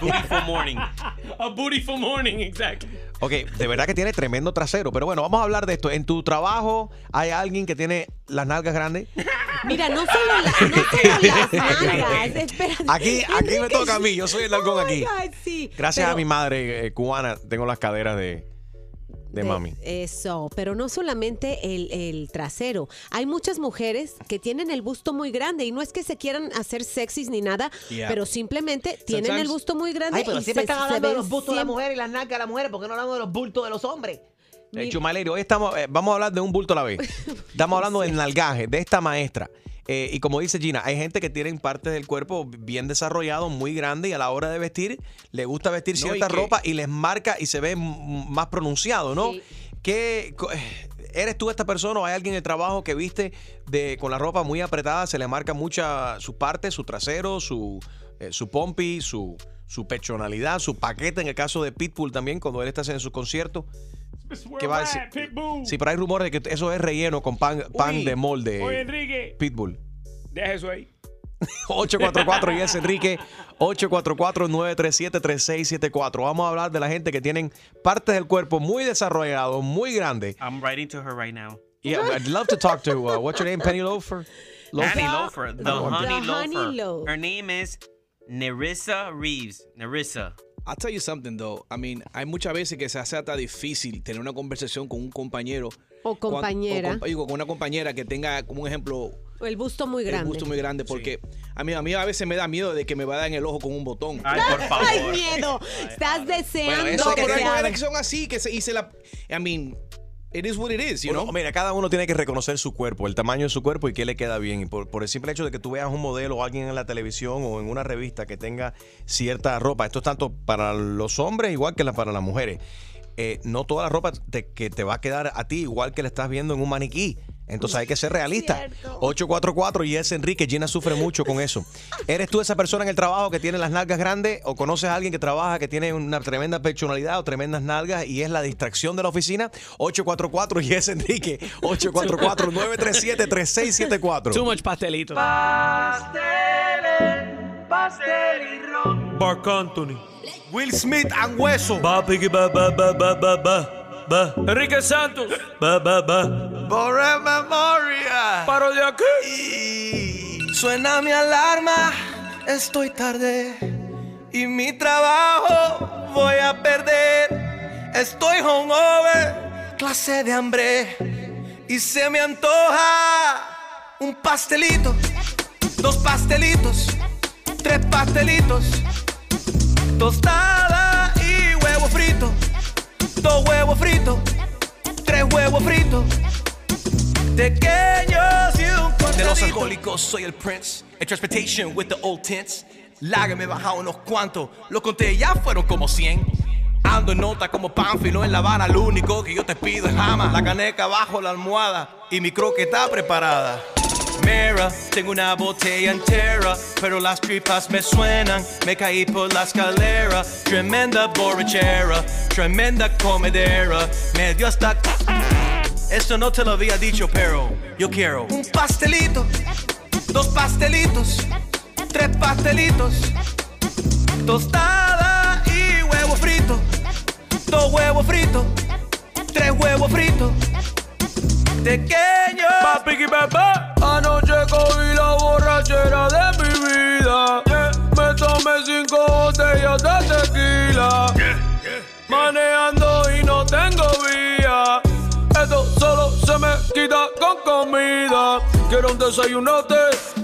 beautiful morning. a beautiful morning, exactly. Ok, de verdad que tiene tremendo trasero, pero bueno, vamos a hablar de esto. En tu trabajo hay alguien que tiene las nalgas grandes. Mira, no solo, la- no solo las nalgas. Espérate. Aquí, aquí me toca a mí, yo soy el nalgón Oh aquí. God, sí. Gracias Pero- a mi madre eh, cubana tengo las caderas de, de, mami. Eso, pero no solamente el, el trasero. Hay muchas mujeres que tienen el busto muy grande y no es que se quieran hacer sexys ni nada, Yeah. pero simplemente tienen el busto muy grande. Ay, pero y siempre se- están hablando de los bustos de las siempre- mujeres y las nalgas de las mujeres. ¿Por qué no hablamos de los bultos de los hombres? Eh, Chumalerio, hoy estamos, eh, vamos a hablar de un bulto a la vez. Estamos hablando del nalgaje, de esta maestra. Eh, y como dice Gina, hay gente que tienen partes del cuerpo bien desarrollado, muy grande, y a la hora de vestir, le gusta vestir No, y cierta que- ropa y les marca y se ve m- más pronunciado, ¿no? ¿Qué, co- eh, ¿Eres tú esta persona o hay alguien en el trabajo que viste de, con la ropa muy apretada, se le marca mucha su parte, su trasero, su, eh, su pompi, su, su pechonalidad, su paquete, en el caso de Pitbull también, cuando él está en su concierto? ¿Qué va a decir? Sí, pero hay rumores de que eso es relleno con pan, pan Uy. de molde. Oye, Enrique. Pitbull. Deja eso ahí. 844 y es Enrique 844-937-3674. Vamos a hablar de la gente que tienen partes del cuerpo muy desarrollado, muy grande. I'm writing to her right now. Yeah, I'd love to talk to uh, what's your name, Penny Loafer? Penny Loafer, the Oh, honey The loafer. honey loaf. Her name is Nerissa Reeves. Nerissa. I'll tell you something though. I mean, hay muchas veces que se hace hasta difícil tener una conversación con un compañero O compañera. o digo, con una compañera que tenga como un ejemplo el busto muy el grande. gusto muy grande porque a mí a mí a veces me da miedo de que me va a dar en el ojo con un botón. Ay, por Ay, miedo. Estás deseando Bueno, eso, que sea- que son así que se y se la I mean, it is what it is, you Uno- know. mira, cada uno tiene que reconocer su cuerpo, el tamaño de su cuerpo y qué le queda bien. Y por, por el simple hecho de que tú veas un modelo o alguien en la televisión o en una revista que tenga cierta ropa, esto es tanto para los hombres igual que para las mujeres. Eh, no toda la ropa te- que te va a quedar a ti igual que la estás viendo en un maniquí. Entonces hay que ser realista. 844 y es Enrique. Gina sufre mucho con eso. ¿Eres tú esa persona en el trabajo que tiene las nalgas grandes o conoces a alguien que trabaja que tiene una tremenda personalidad o tremendas nalgas y es la distracción de la oficina? 844 y es Enrique. 844-937-3674. Too much pastelito. pastel y ron. Mark Anthony. Will Smith and Hueso. Va, piggy, ba, ba, ba, ba, ba, ba. Enrique Santos. Va, ba, ba. Borré memoria. Paro de aquí. Suena mi alarma, estoy tarde. Y mi trabajo voy a perder. Estoy hungover, clase de hambre. Y se me antoja un pastelito, dos pastelitos, tres pastelitos. Tostada y huevo frito. Dos huevos fritos, tres huevos fritos. Pequeños y un De los alcohólicos soy el prince. En transportation with the old tints. Lager me he bajado unos cuantos. Lo conté, ya fueron como 100. Ando en nota como Pánfilo en La Habana. Lo único que yo te pido es jama. La caneca bajo la almohada. Y mi croqueta preparada. Tengo una botella entera, pero las tripas me suenan. Me caí por la escalera. Tremenda borrachera, tremenda comedera. Me dio hasta Esto no te lo había dicho, pero yo quiero un pastelito, dos pastelitos, tres pastelitos, tostada y huevo frito, dos huevos fritos, tres huevos fritos, pequeño. Papi y bebé, anoche cogí la borrachera de mi vida. Yeah, Me tomé cinco botellas de tequila. Manejando y no tengo vía. Esto solo se me quita con comida. Quiero un desayunote.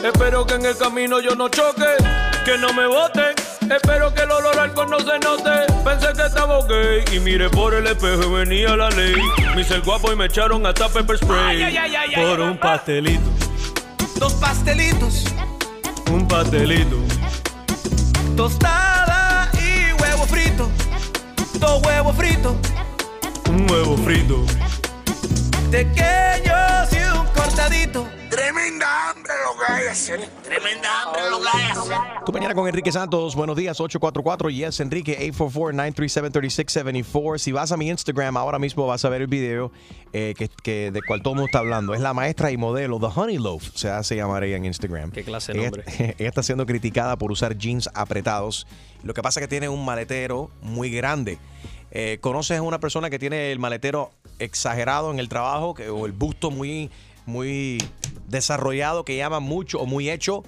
Espero que en el camino yo no choque. Que no me boten. Espero que el olor al alcohol no se note. Pensé que estaba gay y miré por el espejo y venía la ley. Me hice el guapo y me echaron hasta pepper spray. Ay, ay, ay, ay, por un pastelito, Dos pastelitos, un pastelito. tostada y huevo frito, dos huevos fritos, Un huevo frito. pequeños y un cortadito. Tremenda hambre lo que hay hacer. Tremenda hambre lo que hay hacer. Tu mañana con Enrique Santos. Buenos días, 844 Yes, Enrique, 844-937-3674. Si vas a mi Instagram, ahora mismo vas a ver el video eh, que, que- de cual todo el mundo está hablando. Es la maestra y modelo, The Honey Loaf, se hace llamar ella en Instagram. Qué clase de Ella- nombre. Ella, está siendo criticada por usar jeans apretados. Lo que pasa es que tiene un maletero muy grande. Eh, ¿Conoces a una persona que tiene el maletero exagerado en el trabajo que- o el busto muy, muy desarrollado que llama mucho o muy hecho?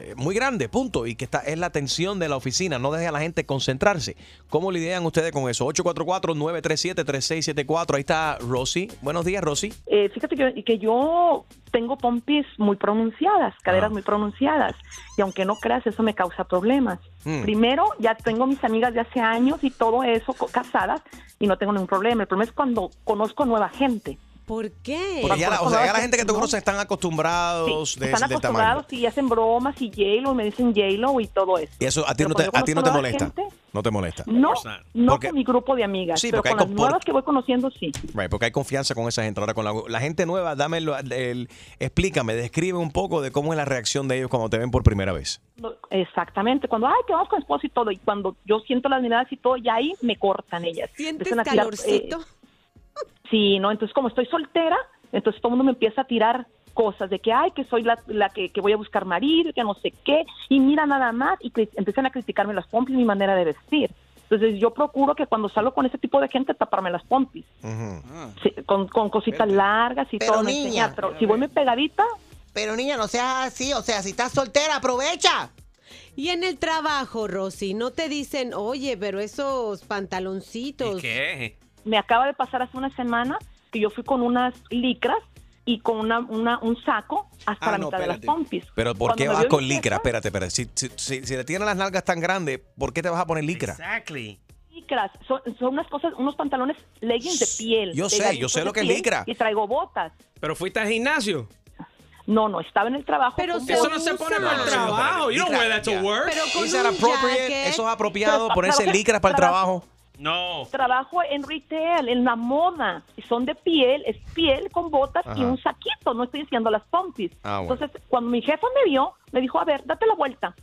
eh, muy grande, punto. Y que está, es la tensión de la oficina, no deja a la gente concentrarse. ¿Cómo lidian ustedes con eso? 844-937-3674. Ahí está Rosy. Buenos días, Rosy. Eh, fíjate que, que yo tengo pompis muy pronunciadas, caderas muy pronunciadas, y aunque no creas, eso me causa problemas. Mm. Primero, ya tengo mis amigas de hace años y todo eso, casadas, y no tengo ningún problema. El problema es cuando conozco nueva gente. ¿Por qué? Porque ya la, o sea, ya la gente que tú conoces están acostumbrados de, Están acostumbrados y hacen bromas y J-Lo, me dicen J-Lo y todo eso. Y eso a ti Pero no te, a ti no te molesta. gente, No te molesta. No, no Porque- con mi grupo de amigas, Sí, pero porque hay con las compor- nuevas que voy conociendo, sí. Right, porque hay confianza con esa gente. Ahora, con la, la gente nueva, dame el, el- explícame, describe un poco de cómo es la reacción de ellos cuando te ven por primera vez. Exactamente, cuando, ay, que vamos con esposo y todo, y cuando yo siento las miradas y todo, ya ahí me cortan ellas. ¿Sientes a tirar, calorcito? eh, sí, ¿no? Entonces, como estoy soltera, entonces todo el mundo me empieza a tirar cosas de que, ay, que soy la, la que, que voy a buscar marido, que no sé qué, y mira nada más, y empiezan a criticarme las pompis y mi manera de vestir. Entonces, yo procuro que cuando salgo con ese tipo de gente, taparme las pompis. Sí, con, con cositas largas y Pero, todo, no enseñar. Pero si voy muy pegadita, Pero niña, no seas así, o sea, si estás soltera, aprovecha. Y en el trabajo, Rosy, no te dicen, oye, pero esos pantaloncitos. ¿Qué? Me acaba de pasar hace una semana que yo fui con unas licras y con una, una- un saco hasta Ah, la no, mitad de espérate. las pompis. Pero ¿por Cuando qué vas con licra? Espérate, espérate. Si, si, si- si le tienen las nalgas tan grandes, ¿por qué te vas a poner licra? Exactly. Licras, son, son unas cosas, unos pantalones leggings de piel. Yo sé, pegaditos yo sé de lo que es licra. Y traigo botas. Pero fuiste al gimnasio. No, no, estaba en el trabajo. Pero con Eso no se pone para el trabajo. You don't wear that to work. Pero con Is that un appropriate? jacket. ¿Eso es apropiado? Pero ¿Ponerse licras para el trabajo? No. Trabajo en retail, en la moda. Son de piel, es piel con botas y un saquito. No estoy diciendo las pompis. Ah, bueno. Entonces, cuando mi jefa me vio, me dijo, a ver, date la vuelta,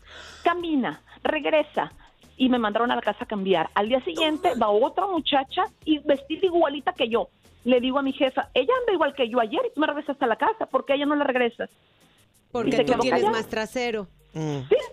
camina, regresa. Y me mandaron a la casa a cambiar. Al día siguiente va otra muchacha y vestida igualita que yo. Le digo a mi jefa, ella anda igual que yo ayer y tú me regresaste a la casa. ¿Por qué a ella no la regresas? Y Porque tú tienes más trasero.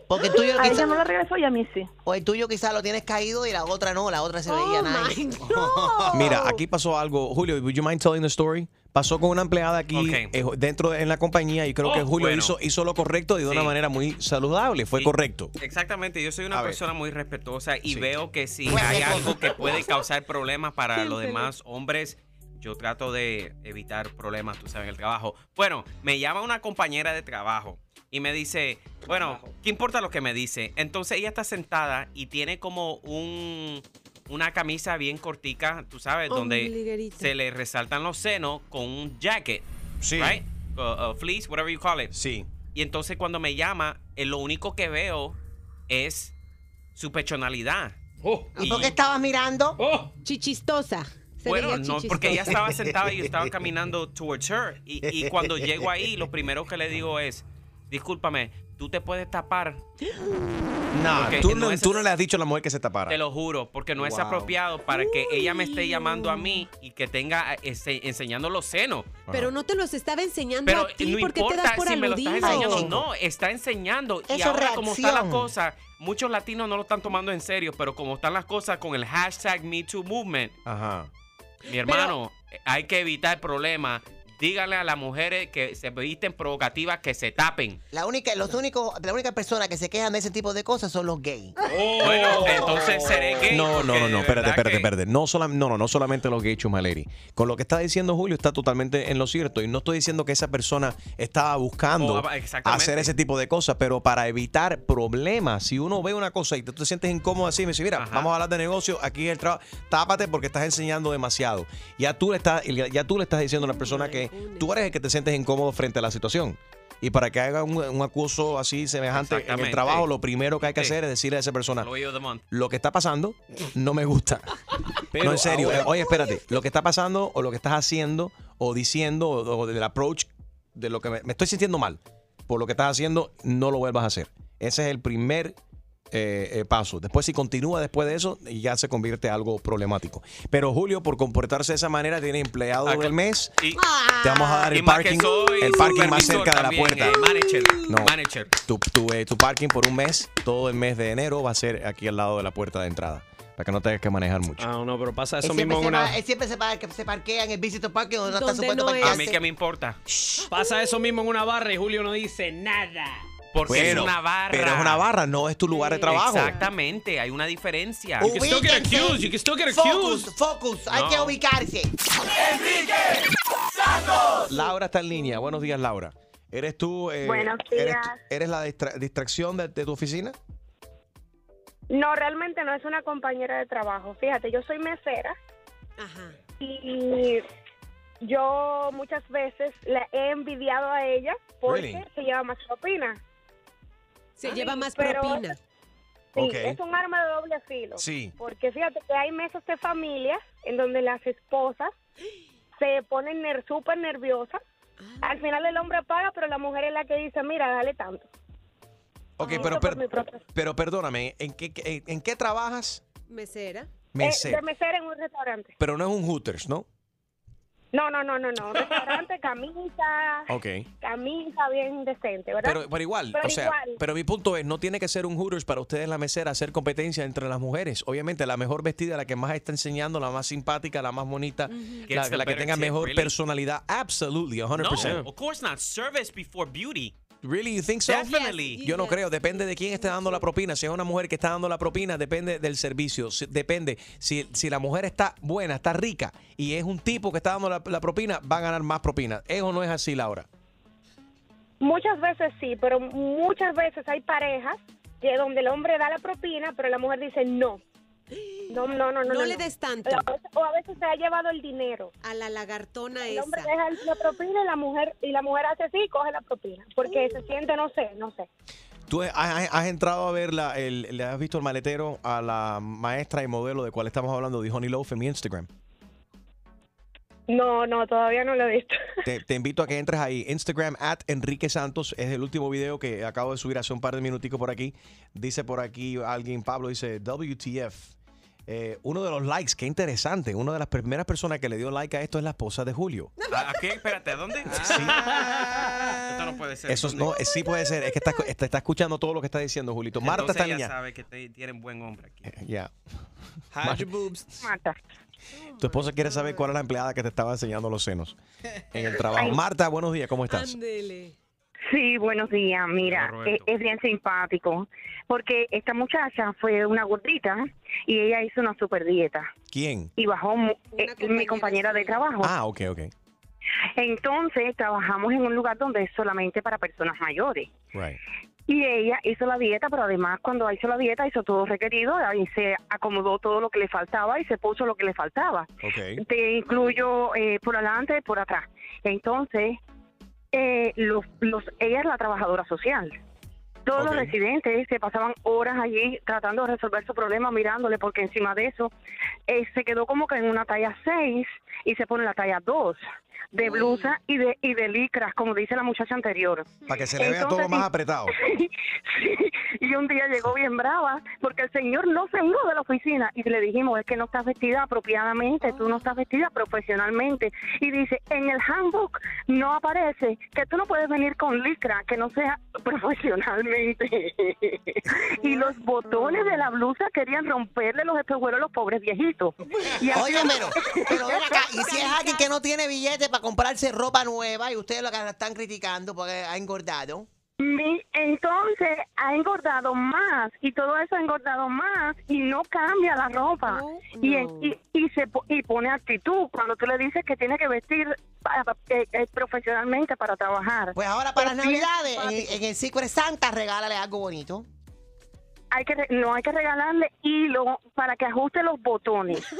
Porque el tuyo A ella quizá, no la regresó y a mí sí. o el tuyo quizá lo tienes caído y la otra no, la otra se veía Oh, nice. my God. Mira, aquí pasó algo. Julio, would you mind telling the story? Pasó con una empleada aquí eh, dentro de, en la compañía y creo que Oh, Julio bueno. hizo, hizo lo correcto y de una manera muy saludable. Fue Sí. correcto. Exactamente, yo soy A una ver. persona muy respetuosa y Sí. veo que si hay algo que puede causar problemas para los demás hombres, yo trato de evitar problemas, tú sabes, en el trabajo. Bueno, me llama una compañera de trabajo y me dice, bueno, ¿qué importa lo que me dice? Entonces ella está sentada y tiene como un una camisa bien cortica, tú sabes, donde Ombliguerita. se le resaltan los senos con un jacket, Sí. right? Uh, uh, fleece, whatever you call it. Sí. Y entonces cuando me llama, eh, lo único que veo es su pechonalidad. ¿Y por qué estabas mirando? Chichistosa. Se Bueno, no, porque ella estaba sentada y yo estaba caminando towards her. Y, y cuando llego ahí, lo primero que le digo es, discúlpame, tú te puedes tapar. No, Porque tú, no no, es- tú no le has dicho a la mujer que se tapara. Te lo juro, porque no es apropiado para que ella me esté llamando a mí y que tenga eh, ese- enseñando los senos. Pero no te los estaba enseñando Pero a ti no porque te das por si me lo estás enseñando, no, está enseñando. y Eso es ahora como está la cosa, muchos latinos no lo están tomando en serio, pero como están las cosas con el hashtag MeTooMovement, Ajá. Mi hermano, eh, hay que evitar problemas. Díganle a las mujeres que se visten provocativas que se tapen. La única, los únicos, la única persona que se quejan de ese tipo de cosas son los gays. Bueno, entonces seré gay. No, no, no, no, espérate, espérate, que- espérate. No, sola- no, no, no solamente los gay Chumaleri. Con lo que está diciendo Julio está totalmente en lo cierto. Y no estoy diciendo que esa persona estaba buscando Oh, exactamente. hacer ese tipo de cosas, pero para evitar problemas, si uno ve una cosa y tú te sientes incómodo así, me dice, mira, vamos a hablar de negocio, aquí es el trabajo, tápate porque estás enseñando demasiado. Ya tú le estás, ya tú le estás diciendo a la persona que tú eres el que te sientes incómodo frente a la situación. Y para que haga un, un acuso así semejante en el trabajo, lo primero que hay que Sí. hacer es decirle a esa persona, lo que está pasando no me gusta. Pero no, en serio. ahora- Oye, espérate. Lo que está pasando o lo que estás haciendo o diciendo o, o del approach de lo que me, me estoy sintiendo mal por lo que estás haciendo, no lo vuelvas a hacer. Ese es el primer eh, eh, paso. Después, si continúa después de eso, ya se convierte en algo problemático. Pero Julio, por comportarse de esa manera, tiene empleado Ah, del mes. Y- Te vamos a dar el parking, el parking más cerca de la puerta. eh, manager, No. manager. Tu, tu, eh, tu parking por un mes, todo el mes de enero va a ser aquí al lado de la puerta de entrada. Para que no tengas que manejar mucho. Ah, no, pero pasa eso mismo en una... va- él siempre se, pa- que se parquea en el visitor parking donde no está Donde supuesto no A mí parquearse. que me importa. Pasa eso mismo en una barra y Julio no dice nada. Porque es Bueno, una barra. Pero es una barra, no es tu lugar de trabajo. Exactamente, hay una diferencia. You can still get accused, you can still get accused. Focus, focus, hay No. que ubicarse. Laura está en línea. Buenos días, Laura. ¿Eres tú? eh, Buenos Eres, días. eres la distra- distracción de, de tu oficina? No, realmente no es una compañera de trabajo. Fíjate, yo soy mesera y yo muchas veces le he envidiado a ella porque Really? se lleva más propina. Se lleva más pero- propina. Sí, es un arma de doble filo. Sí. Porque fíjate que hay mesas de familia en donde las esposas se ponen ner súper nerviosas. Ah. Al final el hombre paga, pero la mujer es la que dice, mira, dale tanto. Ok, Eso pero, per- pero perdóname, ¿en qué, en, en qué trabajas? Mesera. Mesera. Eh, de mesera en un restaurante. Pero no es un Hooters, ¿no? No, no, no, no, no. Restaurante, camisa, Ok. camisa bien decente, ¿verdad? Pero, pero igual, Pero o sea, igual. pero mi punto es, no tiene que ser un Hooters para ustedes la mesera hacer competencia entre las mujeres. Obviamente, la mejor vestida, la que más está enseñando, la más simpática, la más bonita, la, que tenga tip, mejor really? personalidad. Absolutely, 100%. No, of course not. Service before beauty. Really, you think so? Definitely. Yo no creo, depende de quién esté dando la propina. Si es una mujer que está dando la propina, depende del servicio. Si- Depende. Si, si la mujer está buena, está rica y es un tipo que está dando la, la propina, va a ganar más propina. ¿Eso no es así, Laura? Muchas veces sí, pero muchas veces hay parejas que donde el hombre da la propina, pero la mujer dice no. No, no, no, no. No le des tanto. O a veces- O a veces se ha llevado el dinero. A la lagartona El esa. hombre deja el- la propina y la mujer y la mujer hace así y coge la propina, porque se siente, no sé, no sé. ¿Tú has, has- has entrado a ver, la, el, le has visto el maletero a la maestra y modelo de cual estamos hablando, de Honey Loaf en mi Instagram? No, no, todavía no lo he visto. Te, te invito a que entres ahí. Instagram at Enrique Santos. Es el último video que acabo de subir hace un par de minuticos por aquí. Dice por aquí alguien, Pablo, dice WTF. Eh, uno de los likes, qué interesante. Una de las primeras personas que le dio like a esto es la esposa de Julio. ¿A, qué? Espérate, ¿a dónde? Esto no puede ser. Eso es- no, eh, sí puede ser. Es que está, está, está escuchando todo lo que está diciendo Julito. Marta Entonces está en ella línea. sabe que te- tienen buen hombre aquí. Ya. Hide your boobs. Marta. Tu esposa quiere saber cuál es la empleada que te estaba enseñando los senos en el trabajo. Marta, buenos días, ¿cómo estás? Sí, buenos días. Mira, es, es bien simpático porque esta muchacha fue una gordita y ella hizo una super dieta ¿Quién? y bajó eh, mi compañera de trabajo. Ah, ok, ok. Entonces trabajamos en un lugar donde es solamente para personas mayores. Right. Y ella hizo la dieta, pero además cuando hizo la dieta hizo todo requerido, ahí se acomodó todo lo que le faltaba y se puso lo que le faltaba. Ok. Te incluyo eh, por adelante y por atrás. Entonces, eh, los, los, ella es la trabajadora social. Todos los residentes se pasaban horas allí tratando de resolver su problema, mirándole, porque encima de eso eh, se quedó como que en una talla 6 y se pone la talla 2. De blusa y de y de licras, como dice la muchacha anterior. Para que se le vea todo más apretado. Sí, y un día llegó bien brava porque el señor no se iba de la oficina y le dijimos, es que no estás vestida apropiadamente, tú no estás vestida profesionalmente. Y dice, en el handbook no aparece que tú no puedes venir con licra, que no sea profesionalmente. y los botones de la blusa querían romperle los espejuelos a los pobres viejitos. Y así- Oye, pero, pero ven acá, y si es alguien que no tiene billete para comprarse ropa nueva y ustedes lo que la están criticando porque ha engordado. Mi- entonces ha engordado más y todo eso ha engordado más y no cambia la ropa y, y, y se y pone actitud cuando tú le dices que tiene que vestir ah, eh, eh, profesionalmente para trabajar. Pues ahora para las navidades, en, en el Secret Santa, regálale algo bonito. Hay que re- no hay que regalarle hilo para que ajuste los botones.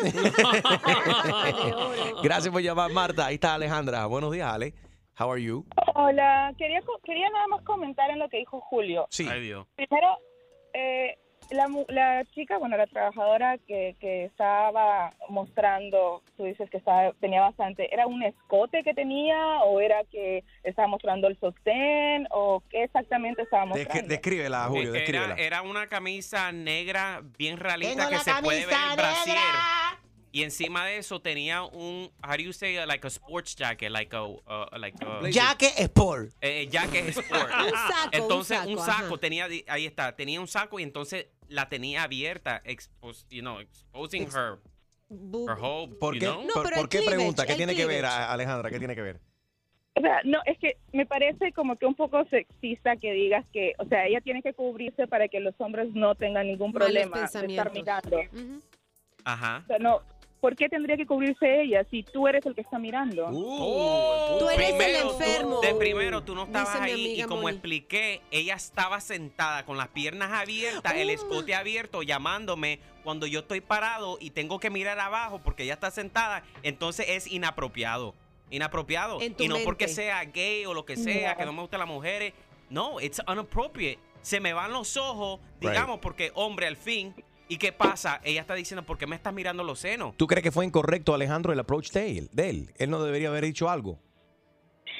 Gracias por llamar, Marta. Ahí está Alejandra. Buenos días, Ale. How are you? Hola, quería, quería nada más comentar en lo que dijo Julio. Sí. Dios. Primero, eh, la, mu- la chica, bueno, la trabajadora que, que estaba mostrando, tú dices que estaba, tenía bastante, ¿era un escote que tenía o era que estaba mostrando el sostén o qué exactamente estaba mostrando? descríbela, Julio, Era, descríbela. era una camisa negra bien Tengo realita que la se puede ver el brasier. Y encima de eso tenía un, how do you say, uh, like a sports jacket, like a, uh, like a Jacket Sport. Eh, jacket sport. Un saco, entonces un un saco, tenía, ahí está, tenía un saco y entonces la tenía abierta, expos, you know, exposing her, her whole, ¿Por you qué, know? por, por qué pregunta? ¿Qué tiene que ver, Alejandra? ¿Qué tiene que ver? O sea, no, es que me parece como que un poco sexista que digas que, o sea, ella tiene que cubrirse para que los hombres no tengan ningún problema de estar mirando. Ajá. O sea, no, ¿por qué tendría que cubrirse ella si tú eres el que está mirando? Tú eres el enfermo. De primero, tú no estabas ahí y como Moni. expliqué, ella estaba sentada con las piernas abiertas, el Oh. escote abierto, llamándome cuando yo estoy parado y tengo que mirar abajo porque ella está sentada, entonces es inapropiado. Inapropiado. En tu Y no porque sea gay o lo que sea, No. que no me gustan las mujeres. No, it's inappropriate. Se me van los ojos, Right. digamos, porque hombre, al fin. ¿Y qué pasa? Ella está diciendo, ¿por qué me estás mirando los senos? ¿Tú crees que fue incorrecto, Alejandro, el approach de él? De él? Él no debería haber dicho algo.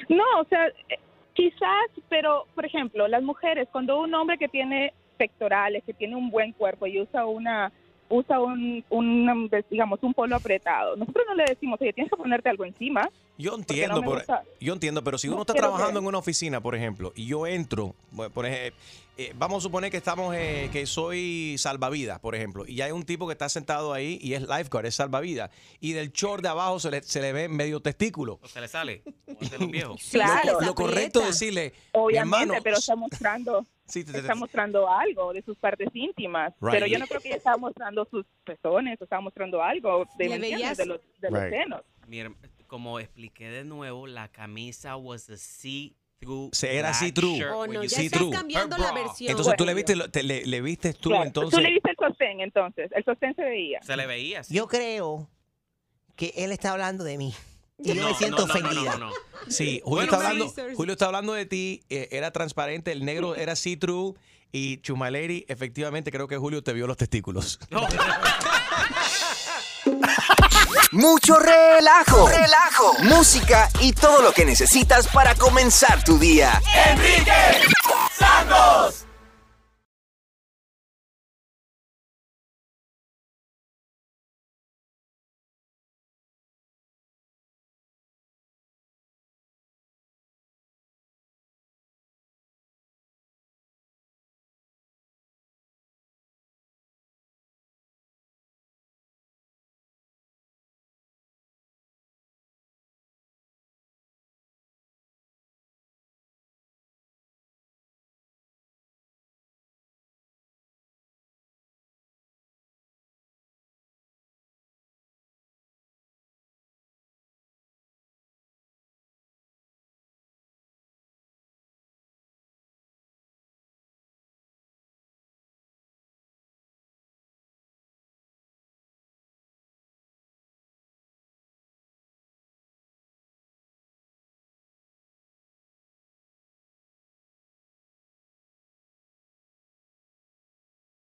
No, o sea, eh, quizás, pero por ejemplo, las mujeres, cuando un hombre que tiene pectorales, que tiene un buen cuerpo y usa una usa un, un digamos un polo apretado, nosotros no le decimos, oye, tienes que ponerte algo encima. Yo entiendo, gusta. yo entiendo, pero si No uno está trabajando en una oficina, por ejemplo, y yo entro, bueno, por ejemplo, eh, vamos a suponer que estamos, eh, que soy salvavidas, por ejemplo, y hay un tipo que está sentado ahí y es lifeguard, es salvavidas, y del short de abajo se le, se le ve medio testículo. O se le sale. O se los viejos. Claro. Lo, lo correcto es decirle, Obviamente, hermano, pero está mostrando, Sí, te- te- está mostrando algo de sus partes íntimas. Right. Pero yo no creo que ella estaba mostrando sus pezones, o estaba mostrando algo de, de los, de los Right. senos. Mi herm- como expliqué de nuevo, la camisa was a see-through. se era así true. Oh, no, ya see estás through. cambiando la versión. Entonces tú le viste, lo- te- le, le vistes tú, Claro, entonces. Tú le viste el sostén, entonces. El sostén se veía. Se le veía. sí. Yo creo que él está hablando de mí. Y yo No, me siento no, no, no, ofendida. no, no, no. Sí, Julio, Bueno, está hablando, Julio está hablando de ti, eh, era transparente, el negro era see-through y Chumaleri, efectivamente creo que Julio te vio los testículos. Mucho relajo. Relajo. Música y todo lo que necesitas para comenzar tu día. Enrique Santos.